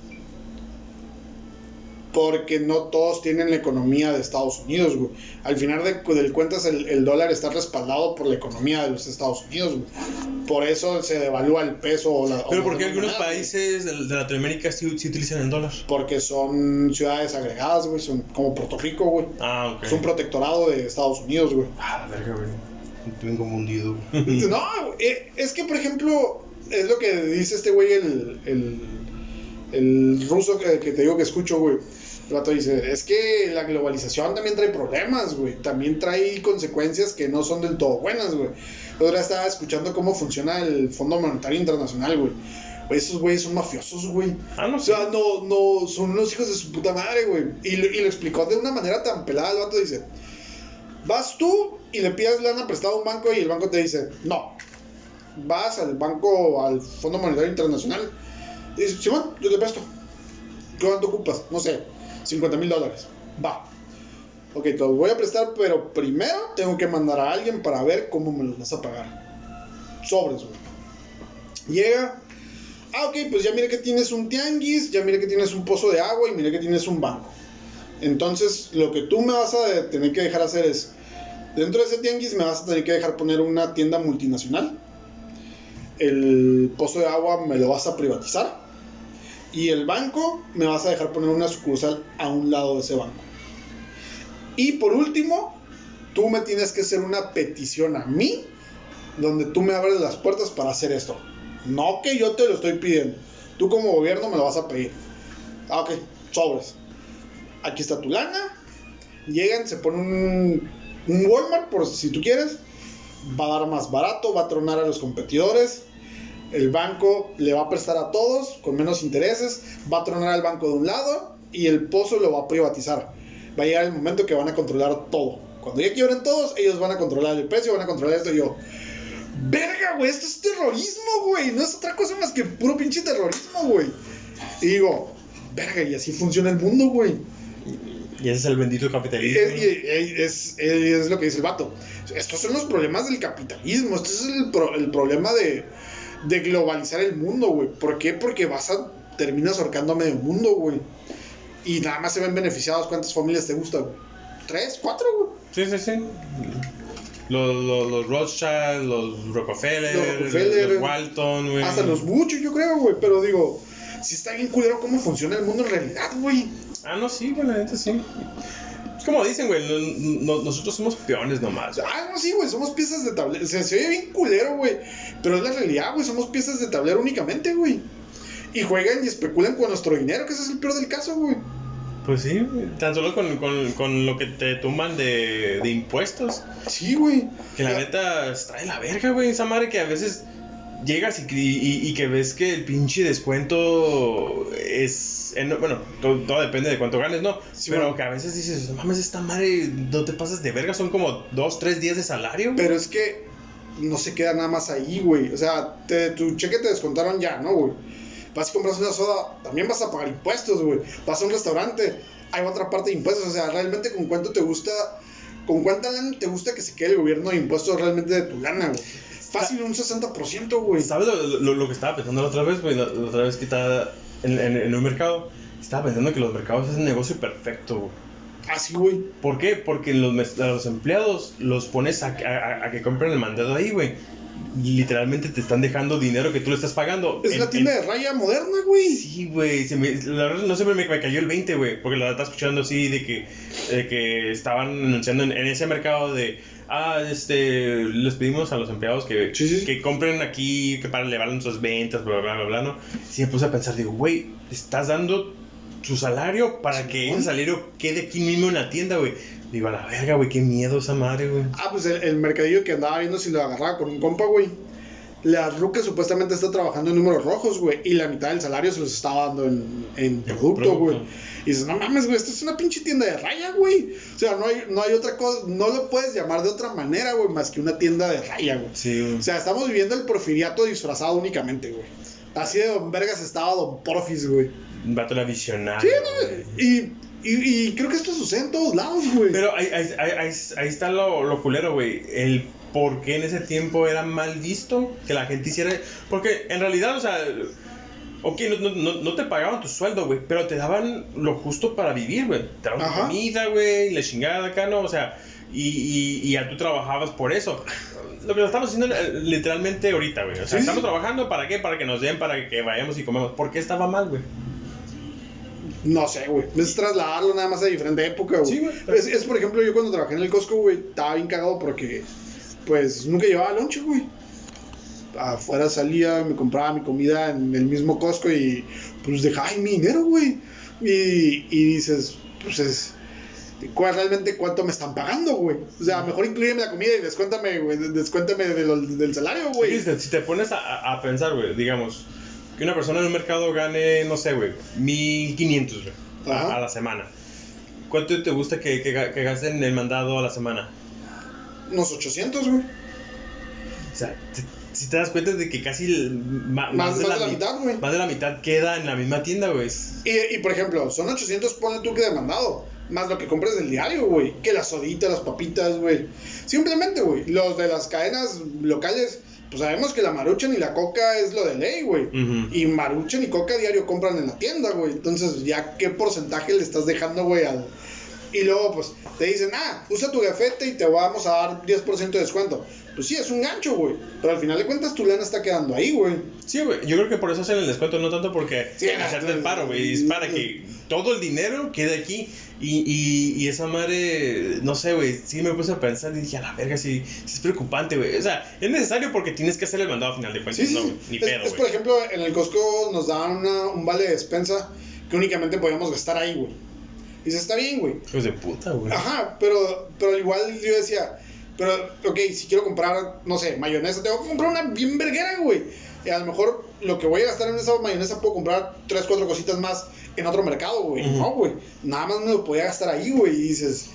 Speaker 2: Porque no todos tienen la economía de Estados Unidos, güey. Al final de, del cuentas, el, el dólar está respaldado por la economía de los Estados Unidos, güey. Por eso se devalúa el peso o la.
Speaker 1: Pero
Speaker 2: la
Speaker 1: ¿por qué algunos países de, de Latinoamérica sí, sí utilizan el dólar?
Speaker 2: Porque son ciudades agregadas, güey, son como Puerto Rico, güey.
Speaker 1: Ah, ok.
Speaker 2: Es un protectorado de Estados Unidos, güey.
Speaker 1: Ah, la verga, güey. Estoy confundido. güey.
Speaker 2: No, eh, es que por ejemplo, es lo que dice este güey, el, el, el ruso que, que te digo que escucho, güey. El vato dice, es que la globalización también trae problemas, güey. También trae consecuencias que no son del todo buenas, güey. Otra vez estaba escuchando cómo funciona el Fondo Monetario Internacional, güey. Esos güeyes son mafiosos, güey.
Speaker 1: Ah, no
Speaker 2: O sea, no, no, son unos hijos de su puta madre, güey. Y, lo- y lo explicó de una manera tan pelada. El vato dice: Vas tú y le pides lana prestada a un banco y el banco te dice: No. Vas al banco, al Fondo Monetario Internacional. Y dices: Simón, yo te presto. ¿Cuánto ocupas? No sé, 50 mil dólares. Va. Ok, te los voy a prestar, pero primero tengo que mandar a alguien para ver cómo me los vas a pagar. Sobres, güey. Llega, Ah, ok, pues ya mire que tienes un tianguis, ya mire que tienes un pozo de agua y mire que tienes un banco. Entonces, lo que tú me vas a tener que dejar hacer es, dentro de ese tianguis me vas a tener que dejar poner una tienda multinacional. El pozo de agua me lo vas a privatizar. Y el banco me vas a dejar poner una sucursal a un lado de ese banco. Y por último, tú me tienes que hacer una petición a mí, donde tú me abres las puertas para hacer esto. No que yo te lo estoy pidiendo. Tú como gobierno me lo vas a pedir. Ah, ok, sobres. Aquí está tu lana. Llegan, se ponen un, un Walmart, por si tú quieres. Va a dar más barato, va a tronar a los competidores. El banco le va a prestar a todos con menos intereses. Va a tronar al banco de un lado y el pozo lo va a privatizar. Va a llegar el momento que van a controlar todo. Cuando ya quiebren todos, ellos van a controlar el precio, van a controlar esto y yo. Verga, güey, esto es terrorismo, güey. No es otra cosa más que puro pinche terrorismo, güey. Y digo, verga, y así funciona el mundo, güey.
Speaker 1: Y ese es el bendito capitalismo.
Speaker 2: Es, y- y- es- es lo que dice el vato. Estos son los problemas del capitalismo. Este es el, pro- el problema de, de globalizar el mundo, güey. ¿Por qué? Porque vas a. terminas ahorcando a medio mundo, güey. Y nada más se ven beneficiados. ¿Cuántas familias te gustan, güey? ¿Tres? ¿Cuatro, güey?
Speaker 1: Sí, sí, sí. Los, los, los Rothschild, los Rockefeller,
Speaker 2: Los Rockefeller.
Speaker 1: los Walton, güey.
Speaker 2: Hasta los muchos, yo creo, güey. Pero digo, si está bien culero cómo funciona el mundo en realidad, güey.
Speaker 1: Ah, no, sí, güey, la neta sí. Es como dicen, güey, no- no- nosotros somos peones nomás.
Speaker 2: Ah, no, sí, güey, somos piezas de tablero. Se, se oye bien culero, güey. Pero es la realidad, güey, somos piezas de tablero únicamente, güey. Y juegan y especulan con nuestro dinero, que ese es el peor del caso, güey.
Speaker 1: Pues sí, güey, tan solo con, con, con lo que te tumban de, de impuestos.
Speaker 2: Sí, güey.
Speaker 1: Que la neta está de la verga, güey. Esa madre que a veces llegas y, y, y que ves que el pinche descuento es. en- bueno, todo, todo depende de cuánto ganes, ¿no?
Speaker 2: Sí,
Speaker 1: Pero
Speaker 2: bueno.
Speaker 1: que a veces dices, no mames, esta madre no te pasas de verga. Son como dos, tres días de salario.
Speaker 2: Pero es que no se queda nada más ahí, güey. O sea, te- tu cheque te descontaron ya, ¿no, güey? Vas y compras una soda, también vas a pagar impuestos, güey. Vas a un restaurante, hay otra parte de impuestos. O sea, realmente con cuánto te gusta, con cuánta lana te gusta que se quede el gobierno de impuestos realmente de tu lana, güey. Fácil un 60%, güey.
Speaker 1: ¿Sabes lo, lo- lo que estaba pensando la otra vez, güey? La, la otra vez que estaba en, en, en un mercado. Estaba pensando que los mercados es un negocio perfecto, güey.
Speaker 2: Así, güey.
Speaker 1: ¿Por qué? Porque los, mes- a los empleados los pones a, a- a que compren el mandado ahí, güey. Literalmente te están dejando dinero que tú le estás pagando.
Speaker 2: Es
Speaker 1: En-
Speaker 2: la tienda
Speaker 1: en-
Speaker 2: de raya moderna, güey.
Speaker 1: Sí, güey. me- La verdad no siempre me, me cayó el 20, güey. Porque la verdad estaba escuchando así de que, de que estaban anunciando en, en ese mercado de. Ah, este. Les pedimos a los empleados que,
Speaker 2: Sí, sí, sí.
Speaker 1: que compren aquí que para elevar nuestras ventas, bla, bla, bla, bla, ¿no? Sí, me puse a pensar, digo, güey, estás dando su salario para que ese salario quede aquí mismo en la tienda, güey. Digo, a la verga, güey, qué miedo esa madre, güey.
Speaker 2: Ah, pues el, el mercadillo que andaba viendo si lo agarraba con un compa, güey. La ruca supuestamente está trabajando en números rojos, güey. Y la mitad del salario se los estaba dando en, en producto, güey. Y dices, no mames, güey, esto es una pinche tienda de raya, güey. O sea, no hay, no hay otra cosa, no lo puedes llamar de otra manera, güey, más que una tienda de raya, güey.
Speaker 1: Sí.
Speaker 2: O sea, estamos viviendo el porfiriato disfrazado únicamente, güey. Así de Don Vergas estaba Don Porfis, güey.
Speaker 1: Un vato era visionario.
Speaker 2: Sí,
Speaker 1: güey.
Speaker 2: y, y, y creo que esto sucede en todos lados, güey.
Speaker 1: Pero ahí, ahí, ahí, ahí- ahí está lo, lo culero, güey. El por qué en ese tiempo era mal visto que la gente hiciera. Porque en realidad, o sea, ok, no, no, no, no te pagaban tu sueldo, güey, pero te daban lo justo para vivir, güey. Te daban
Speaker 2: Ajá.
Speaker 1: comida, güey, la chingada acá, ¿no? O sea, y, y, y ya tú trabajabas por eso. Lo que estamos haciendo eh, literalmente ahorita, güey. O sea,
Speaker 2: Sí,
Speaker 1: estamos trabajando para qué? Para que nos den, para que vayamos y comemos. ¿Por qué estaba mal, güey?
Speaker 2: No sé, güey. Es trasladarlo nada más a diferente época, güey.
Speaker 1: Sí, güey.
Speaker 2: Es, es, por ejemplo, yo cuando trabajé en el Costco, güey, estaba bien cagado porque, pues, nunca llevaba lonche, güey. afuera salía, me compraba mi comida en el mismo Costco y pues dejaba ahí mi dinero, güey. Y, y dices, pues es. ¿Cuál realmente cuánto me están pagando, güey? O sea, mejor incluyeme la comida y descuéntame, güey. Descuéntame de lo- del salario, güey.
Speaker 1: Si te pones a, a pensar, güey, digamos, que una persona en un mercado gane, no sé, güey, 1500, güey, a, a la semana. ¿Cuánto te gusta que, que, que gasten en el mandado a la semana?
Speaker 2: Unos 800, güey.
Speaker 1: O sea, te- si te das cuenta de que casi el- ma-
Speaker 2: Más- más de la
Speaker 1: mi-
Speaker 2: mitad, güey.
Speaker 1: Más de la mitad queda en la misma tienda, güey.
Speaker 2: Y, y por ejemplo, son 800, ponle tú que demandado. Más lo que compres del diario, güey. Que las soditas, las papitas, güey. Simplemente, güey. Los de las cadenas locales, pues sabemos que la maruchan y la coca es lo de ley, güey. Y maruchan y coca diario compran en la tienda, güey. Entonces, ya qué porcentaje le estás dejando, güey, al. Y luego, pues, te dicen, ah, usa tu gafete y te vamos a dar 10% de descuento. Pues sí, es un gancho, güey. Pero al final de cuentas, tu lana está quedando ahí, güey.
Speaker 1: Sí, güey, yo creo que por eso hacen el descuento, no tanto porque
Speaker 2: Sí,
Speaker 1: hacerte el paro, güey, es para que todo el dinero quede aquí y, y, y esa madre, no sé, güey, sí me puse a pensar y dije, a la verga, sí, sí es preocupante, güey, o sea, es necesario porque tienes que hacer el mandado a final de cuentas,
Speaker 2: Sí,
Speaker 1: no, ni
Speaker 2: es,
Speaker 1: pedo,
Speaker 2: es, por ejemplo, en el Costco nos daban una- un vale de despensa que únicamente podíamos gastar ahí, güey. Y dice, está bien, güey.
Speaker 1: Hijos de puta, güey.
Speaker 2: Ajá, pero, pero igual yo decía, pero, ok, si quiero comprar, no sé, mayonesa, tengo que comprar una bien verguera, güey. Y a lo mejor lo que voy a gastar en esa mayonesa puedo comprar tres, cuatro cositas más en otro mercado, güey. No, güey. Nada más me lo podía gastar ahí, güey. Y dices,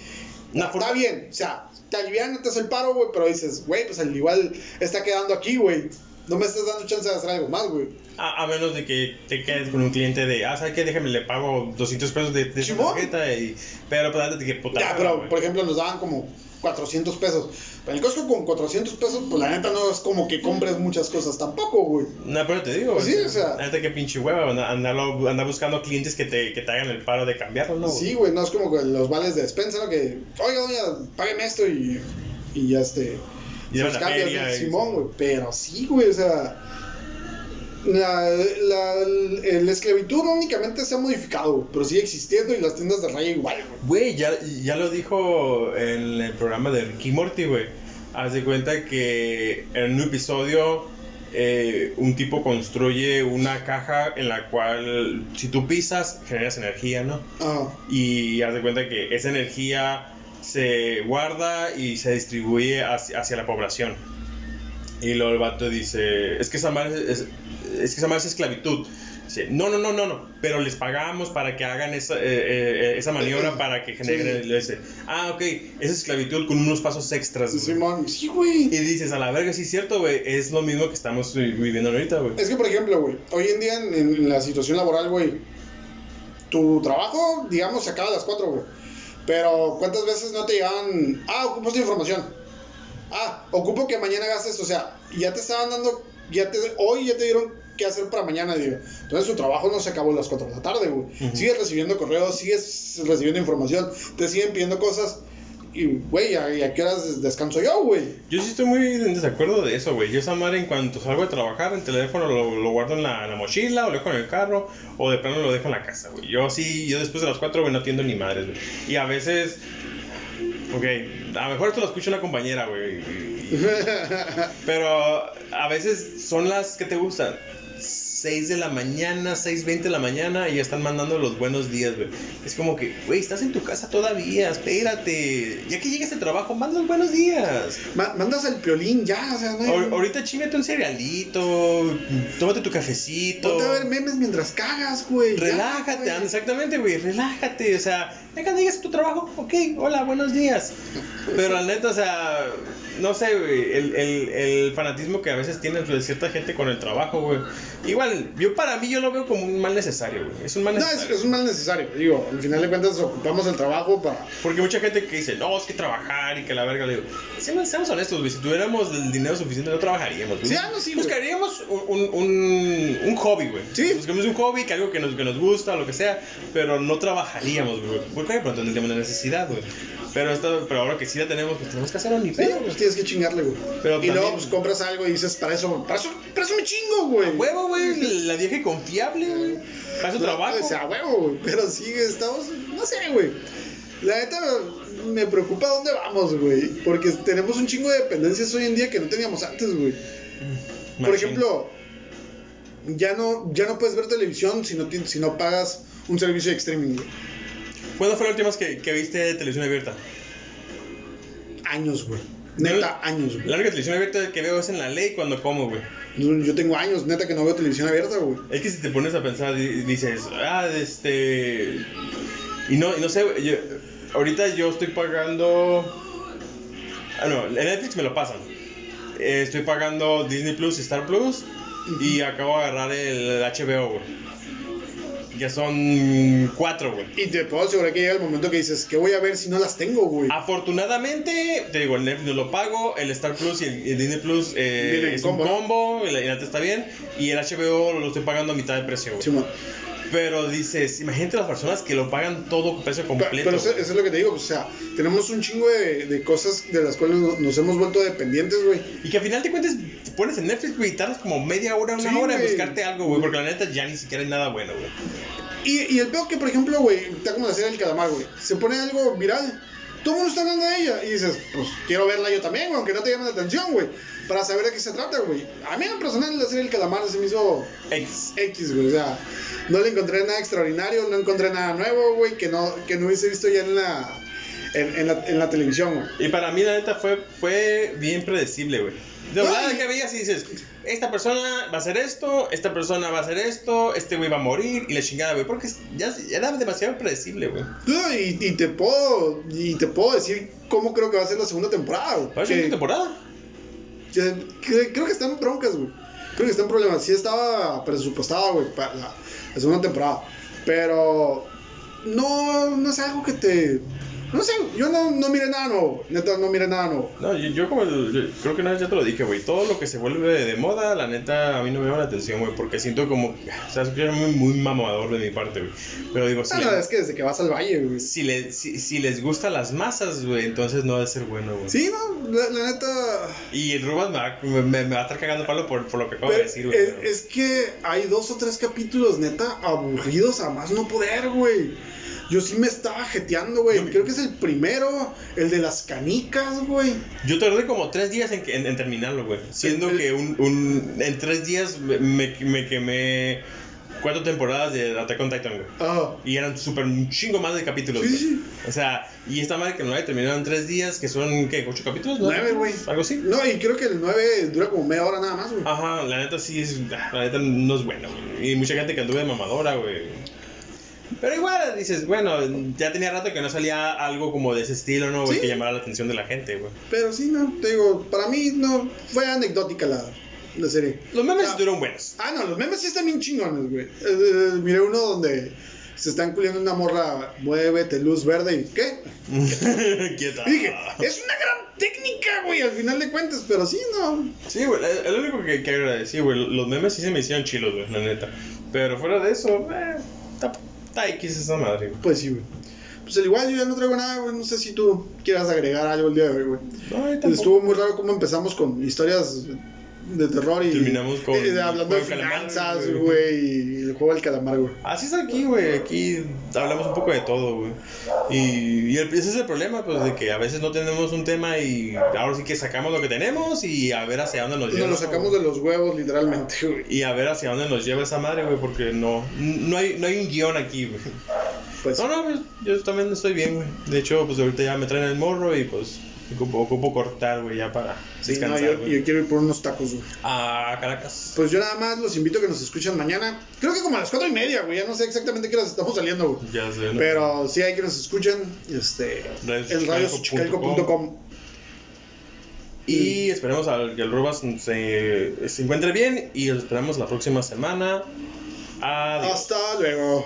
Speaker 2: está bien, o sea, te alivian, te hace el paro, güey, pero dices, güey, pues al igual está quedando aquí, güey. No me estás dando chance de hacer algo más, güey.
Speaker 1: A, a menos de que te quedes con un cliente de, ah, ¿sabes qué? Déjame, le pago 200 pesos de, de esa tarjeta y... Pero pues antes de que puta
Speaker 2: Ya,
Speaker 1: madre,
Speaker 2: pero
Speaker 1: güey.
Speaker 2: por ejemplo nos daban como 400 pesos. Pero el Costco con 400 pesos, pues la neta no es como que compres muchas cosas tampoco, güey.
Speaker 1: No, pero te digo,
Speaker 2: Pues sí, o sea-
Speaker 1: la neta que pinche hueva, andar, andar buscando clientes que te, que te hagan el paro de cambiarlo, ¿no? güey?
Speaker 2: Sí, güey, no es como los vales de despensa, ¿no? Que, oiga, doña, págueme esto y, y ya este.
Speaker 1: Y la
Speaker 2: cambios,
Speaker 1: feria y-
Speaker 2: Simón, güey. Pero sí, güey, o sea. La, la, la esclavitud no únicamente se ha modificado, pero sigue existiendo y las tiendas de raya igual, güey.
Speaker 1: Güey, ya, ya lo dijo en el programa de Ricky Morty, güey. Haz de cuenta que en un episodio eh, un tipo construye una caja en la cual si tú pisas generas energía, ¿no?
Speaker 2: Ajá.
Speaker 1: Y haz de cuenta que esa energía se guarda y se distribuye hacia, hacia la población. Y luego el vato dice, es que esa madre es, es que esa madre es esclavitud. Dice, no, no, no, no, no, pero les pagamos para que hagan esa, eh, eh, esa maniobra para que generen
Speaker 2: Sí.
Speaker 1: ese. Ah, ok, es esclavitud con unos pasos extras. güey".
Speaker 2: Simón, sí, güey.
Speaker 1: Y dices, a la verga, sí es cierto, güey, es lo mismo que estamos vi- viviendo ahorita, güey.
Speaker 2: Es que, por ejemplo, güey, hoy en día en, en la situación laboral, güey, tu trabajo, digamos, se acaba a las 4, güey. Pero, ¿cuántas veces no te llegaban? Ah, ocupo esta información. Ah, ocupo que mañana gastes, o sea, ya te estaban dando, ya te, hoy ya te dieron qué hacer para mañana, digo. Entonces, tu trabajo no se acabó a las 4 de la tarde, güey. Sigues recibiendo correos, sigues recibiendo información, te siguen pidiendo cosas. Y, güey, ¿a, a qué horas descanso yo, güey?
Speaker 1: Yo sí estoy muy en desacuerdo de eso, güey. Yo esa madre en cuanto salgo de trabajar, el teléfono lo, lo guardo en la, en la mochila, o lo dejo en el carro, o de plano lo dejo en la casa, güey. Yo sí, yo después de las 4, güey, no atiendo ni madres, güey. Y a veces, ok, a lo mejor esto lo escucha una compañera, güey. Pero a veces son las que te gustan. 6 de la mañana, 6.20 de la mañana y ya están mandando los buenos días, güey. Es como que, güey, estás en tu casa todavía, espérate. Ya que llegas al trabajo, manda los buenos días.
Speaker 2: Ma- mandas el piolín ya, o sea,
Speaker 1: Ahor- ahorita chingate un cerealito, tómate tu cafecito.
Speaker 2: Ponte a ver memes mientras cagas, güey. ya,
Speaker 1: Relájate,
Speaker 2: güey.
Speaker 1: anda, exactamente, güey, relájate, o sea, ya cuando llegas a tu trabajo, ok, hola, buenos días. Pero la neta, o sea, no sé, güey, el, el, el fanatismo que a veces tiene pues, cierta gente con el trabajo, güey. Igual, yo para mí yo lo veo como un mal necesario, güey. Es un mal
Speaker 2: No, es,
Speaker 1: necesario.
Speaker 2: es un mal necesario. Digo, al final de cuentas ocupamos el trabajo para.
Speaker 1: Porque mucha gente que dice, no, es que trabajar y que la verga, le digo, seamos, seamos honestos, güey, si tuviéramos el dinero suficiente no trabajaríamos, güey.
Speaker 2: Sí, ah, no, sí.
Speaker 1: Buscaríamos un, un, un, hobby, güey.
Speaker 2: Sí.
Speaker 1: Buscamos un hobby, que algo que nos, que nos gusta, lo que sea, pero no trabajaríamos, güey. Porque de pronto tendríamos la necesidad, güey. Pero, esto, pero ahora que sí la tenemos, pues tenemos que hacerlo ni
Speaker 2: Sí,
Speaker 1: pedo,
Speaker 2: pues tienes que chingarle, güey.
Speaker 1: Pero
Speaker 2: y luego pues compras algo y dices, para eso, para eso, para eso me chingo, güey.
Speaker 1: Huevo, güey, la vieja confiable, güey. Para su trabajo.
Speaker 2: O sea, huevo, güey. Pero sí, estamos, no sé, güey. La neta me preocupa dónde vamos, güey. Porque tenemos un chingo de dependencias hoy en día que no teníamos antes, güey. Por
Speaker 1: Machín.
Speaker 2: ejemplo, ya no, ya no puedes ver televisión si no, si no pagas un servicio de streaming. güey.
Speaker 1: ¿Cuándo fue la última vez que, que viste televisión abierta?
Speaker 2: Años, güey. Neta, años, güey.
Speaker 1: La única televisión abierta que veo es en la ley cuando como, güey.
Speaker 2: Yo tengo años, neta, que no veo televisión abierta, güey.
Speaker 1: Es que si te pones a pensar, di- dices, ah, este. Y no, y no sé, yo- ahorita yo estoy pagando. Ah, no, en Netflix me lo pasan. Eh, estoy pagando Disney Plus y Star Plus. Y acabo de agarrar el HBO, güey. Ya son cuatro, güey.
Speaker 2: Y te puedo asegurar que llega el momento que dices, ¿qué voy a ver si no las tengo, güey?
Speaker 1: Afortunadamente, te digo, el Netflix no lo pago, el Star Plus y el, el Disney Plus eh, es
Speaker 2: combo,
Speaker 1: un combo, la neta está bien, y el HBO lo estoy pagando a mitad de precio, güey. Pero dices, imagínate las personas que lo pagan todo precio completo.
Speaker 2: Pero eso, es lo que te digo, o sea, tenemos un chingo de, de cosas de las cuales no- nos hemos vuelto dependientes, güey.
Speaker 1: Y que al final te cuentas, te pones en Netflix, güey, y tardas como media hora, una
Speaker 2: Sí,
Speaker 1: hora en buscarte algo, güey, porque la neta ya ni siquiera hay nada bueno, güey.
Speaker 2: Y, y el peor que, por ejemplo, güey, está como la serie del calamar, güey. Se pone algo viral. Todo el mundo está hablando de ella. Y dices, pues quiero verla yo también, güey, aunque no te llame la atención, güey. Para saber de qué se trata, güey. A mí en personal la serie del calamar se me hizo
Speaker 1: X.
Speaker 2: X, güey. O sea, no le encontré nada extraordinario, no encontré nada nuevo, güey, que no, que no hubiese visto ya en la, en, en la, en la televisión, güey.
Speaker 1: Y para mí, la neta, fue, fue bien predecible, güey. De verdad que veías y dices, esta persona va a hacer esto, esta persona va a hacer esto, este güey va a morir, y la chingada, güey, porque ya, ya era demasiado predecible, güey.
Speaker 2: Y, y te puedo y te puedo decir cómo creo que va a ser la segunda temporada, güey.
Speaker 1: ¿Para la
Speaker 2: Que-
Speaker 1: segunda temporada?
Speaker 2: que- que- creo que están broncas, güey. Creo que están problemas. Sí estaba presupuestada, güey, para la, la segunda temporada. Pero no, no es algo que te... No sé, yo no, no miré nada nuevo. Neta, no miré nada nuevo.
Speaker 1: No, yo, yo como el- yo creo que una vez ya te lo dije, güey. Todo lo que se vuelve de moda, la neta, a mí no me llama la atención, güey. Porque siento como. O sea, es muy, muy mamador de mi parte, güey. Pero digo, si,
Speaker 2: Ah, no, es que desde que vas al valle, güey.
Speaker 1: si, le- si, si les gustan las masas, güey, entonces no debe ser bueno, güey.
Speaker 2: Sí, no, la, la neta...
Speaker 1: Y el Rubas me va, me, me va a estar cagando palo por, por lo que acabo de
Speaker 2: Pero
Speaker 1: decir, güey.
Speaker 2: es,
Speaker 1: pero-
Speaker 2: es que hay dos o tres capítulos, neta, aburridos a más no poder, güey. Yo sí me estaba jeteando, güey.
Speaker 1: Yo
Speaker 2: Creo que es el primero, el de las canicas, güey.
Speaker 1: Yo tardé como tres días en, que- en, en terminarlo, güey. Siendo
Speaker 2: el-
Speaker 1: que un, un, en tres días me, me, me quemé cuatro temporadas de Attack on Titan, güey.
Speaker 2: Ah,
Speaker 1: Y eran súper un chingo más de capítulos,
Speaker 2: Sí, sí.
Speaker 1: O sea, y esta madre que no la he terminado en tres días, que son, ¿qué? ¿Ocho capítulos? ¿No?
Speaker 2: Nueve, güey.
Speaker 1: Algo así.
Speaker 2: no, y creo que el 9 dura como media hora nada más, güey.
Speaker 1: Ajá, la neta sí es. La neta no es bueno, güey. Y mucha gente que anduve de mamadora, güey. Pero igual dices, bueno, ya tenía rato que no salía algo como de ese estilo, ¿no? Güey,
Speaker 2: Sí.
Speaker 1: que llamara la atención de la gente, güey.
Speaker 2: Pero sí, no, te digo, para mí no fue anecdótica la, la serie.
Speaker 1: Los memes
Speaker 2: Ah.
Speaker 1: buenos.
Speaker 2: Ah, no, los memes sí están bien chingones, güey. Eh, eh, miré uno donde se están culiando una morra, muévete, luz verde y ¿qué?
Speaker 1: Quieta.
Speaker 2: Y dije, es una gran técnica, güey, al final de cuentas, pero sí, no.
Speaker 1: Sí, güey, es lo único que, que agradecí, güey. Los memes sí se me hicieron chilos, güey, la neta. Pero fuera de eso, eh, está, está X esa madre, güey.
Speaker 2: Pues sí, güey. Pues al igual yo ya no traigo nada, güey. No sé si tú quieras agregar algo el día de hoy, güey.
Speaker 1: No.
Speaker 2: Estuvo muy raro cómo empezamos con historias de terror y.
Speaker 1: Terminamos con
Speaker 2: eh, hablando de finanzas,
Speaker 1: güey.
Speaker 2: güey, y el juego del calamar, güey.
Speaker 1: Así es aquí, güey. Aquí hablamos un poco de todo, güey. Y, y el- ese es el problema, pues, de que a veces no tenemos un tema y ahora sí que sacamos lo que tenemos y a ver hacia dónde nos lleva.
Speaker 2: Nos lo sacamos de los huevos, literalmente, güey.
Speaker 1: Y a ver hacia dónde nos lleva esa madre, güey, porque no, no, hay, no hay un guion aquí, güey.
Speaker 2: Pues
Speaker 1: No, no, pues, yo también estoy bien, güey. De hecho, pues ahorita ya me traen el morro y pues ocupo, ocupo cortar, güey, ya para
Speaker 2: sí, no,
Speaker 1: descansar,
Speaker 2: yo, quiero ir por unos tacos, güey.
Speaker 1: A Caracas.
Speaker 2: Pues yo nada más los invito a que nos escuchen mañana. Creo que como a las cuatro y media, güey. Ya no sé exactamente qué horas estamos saliendo, güey.
Speaker 1: Ya sé, ¿no?
Speaker 2: Pero sí hay que nos escuchen. Este. El radioschicalco.com.
Speaker 1: Y esperemos al que el Rubas se, se encuentre bien y los esperamos la próxima semana. Adiós.
Speaker 2: Hasta luego.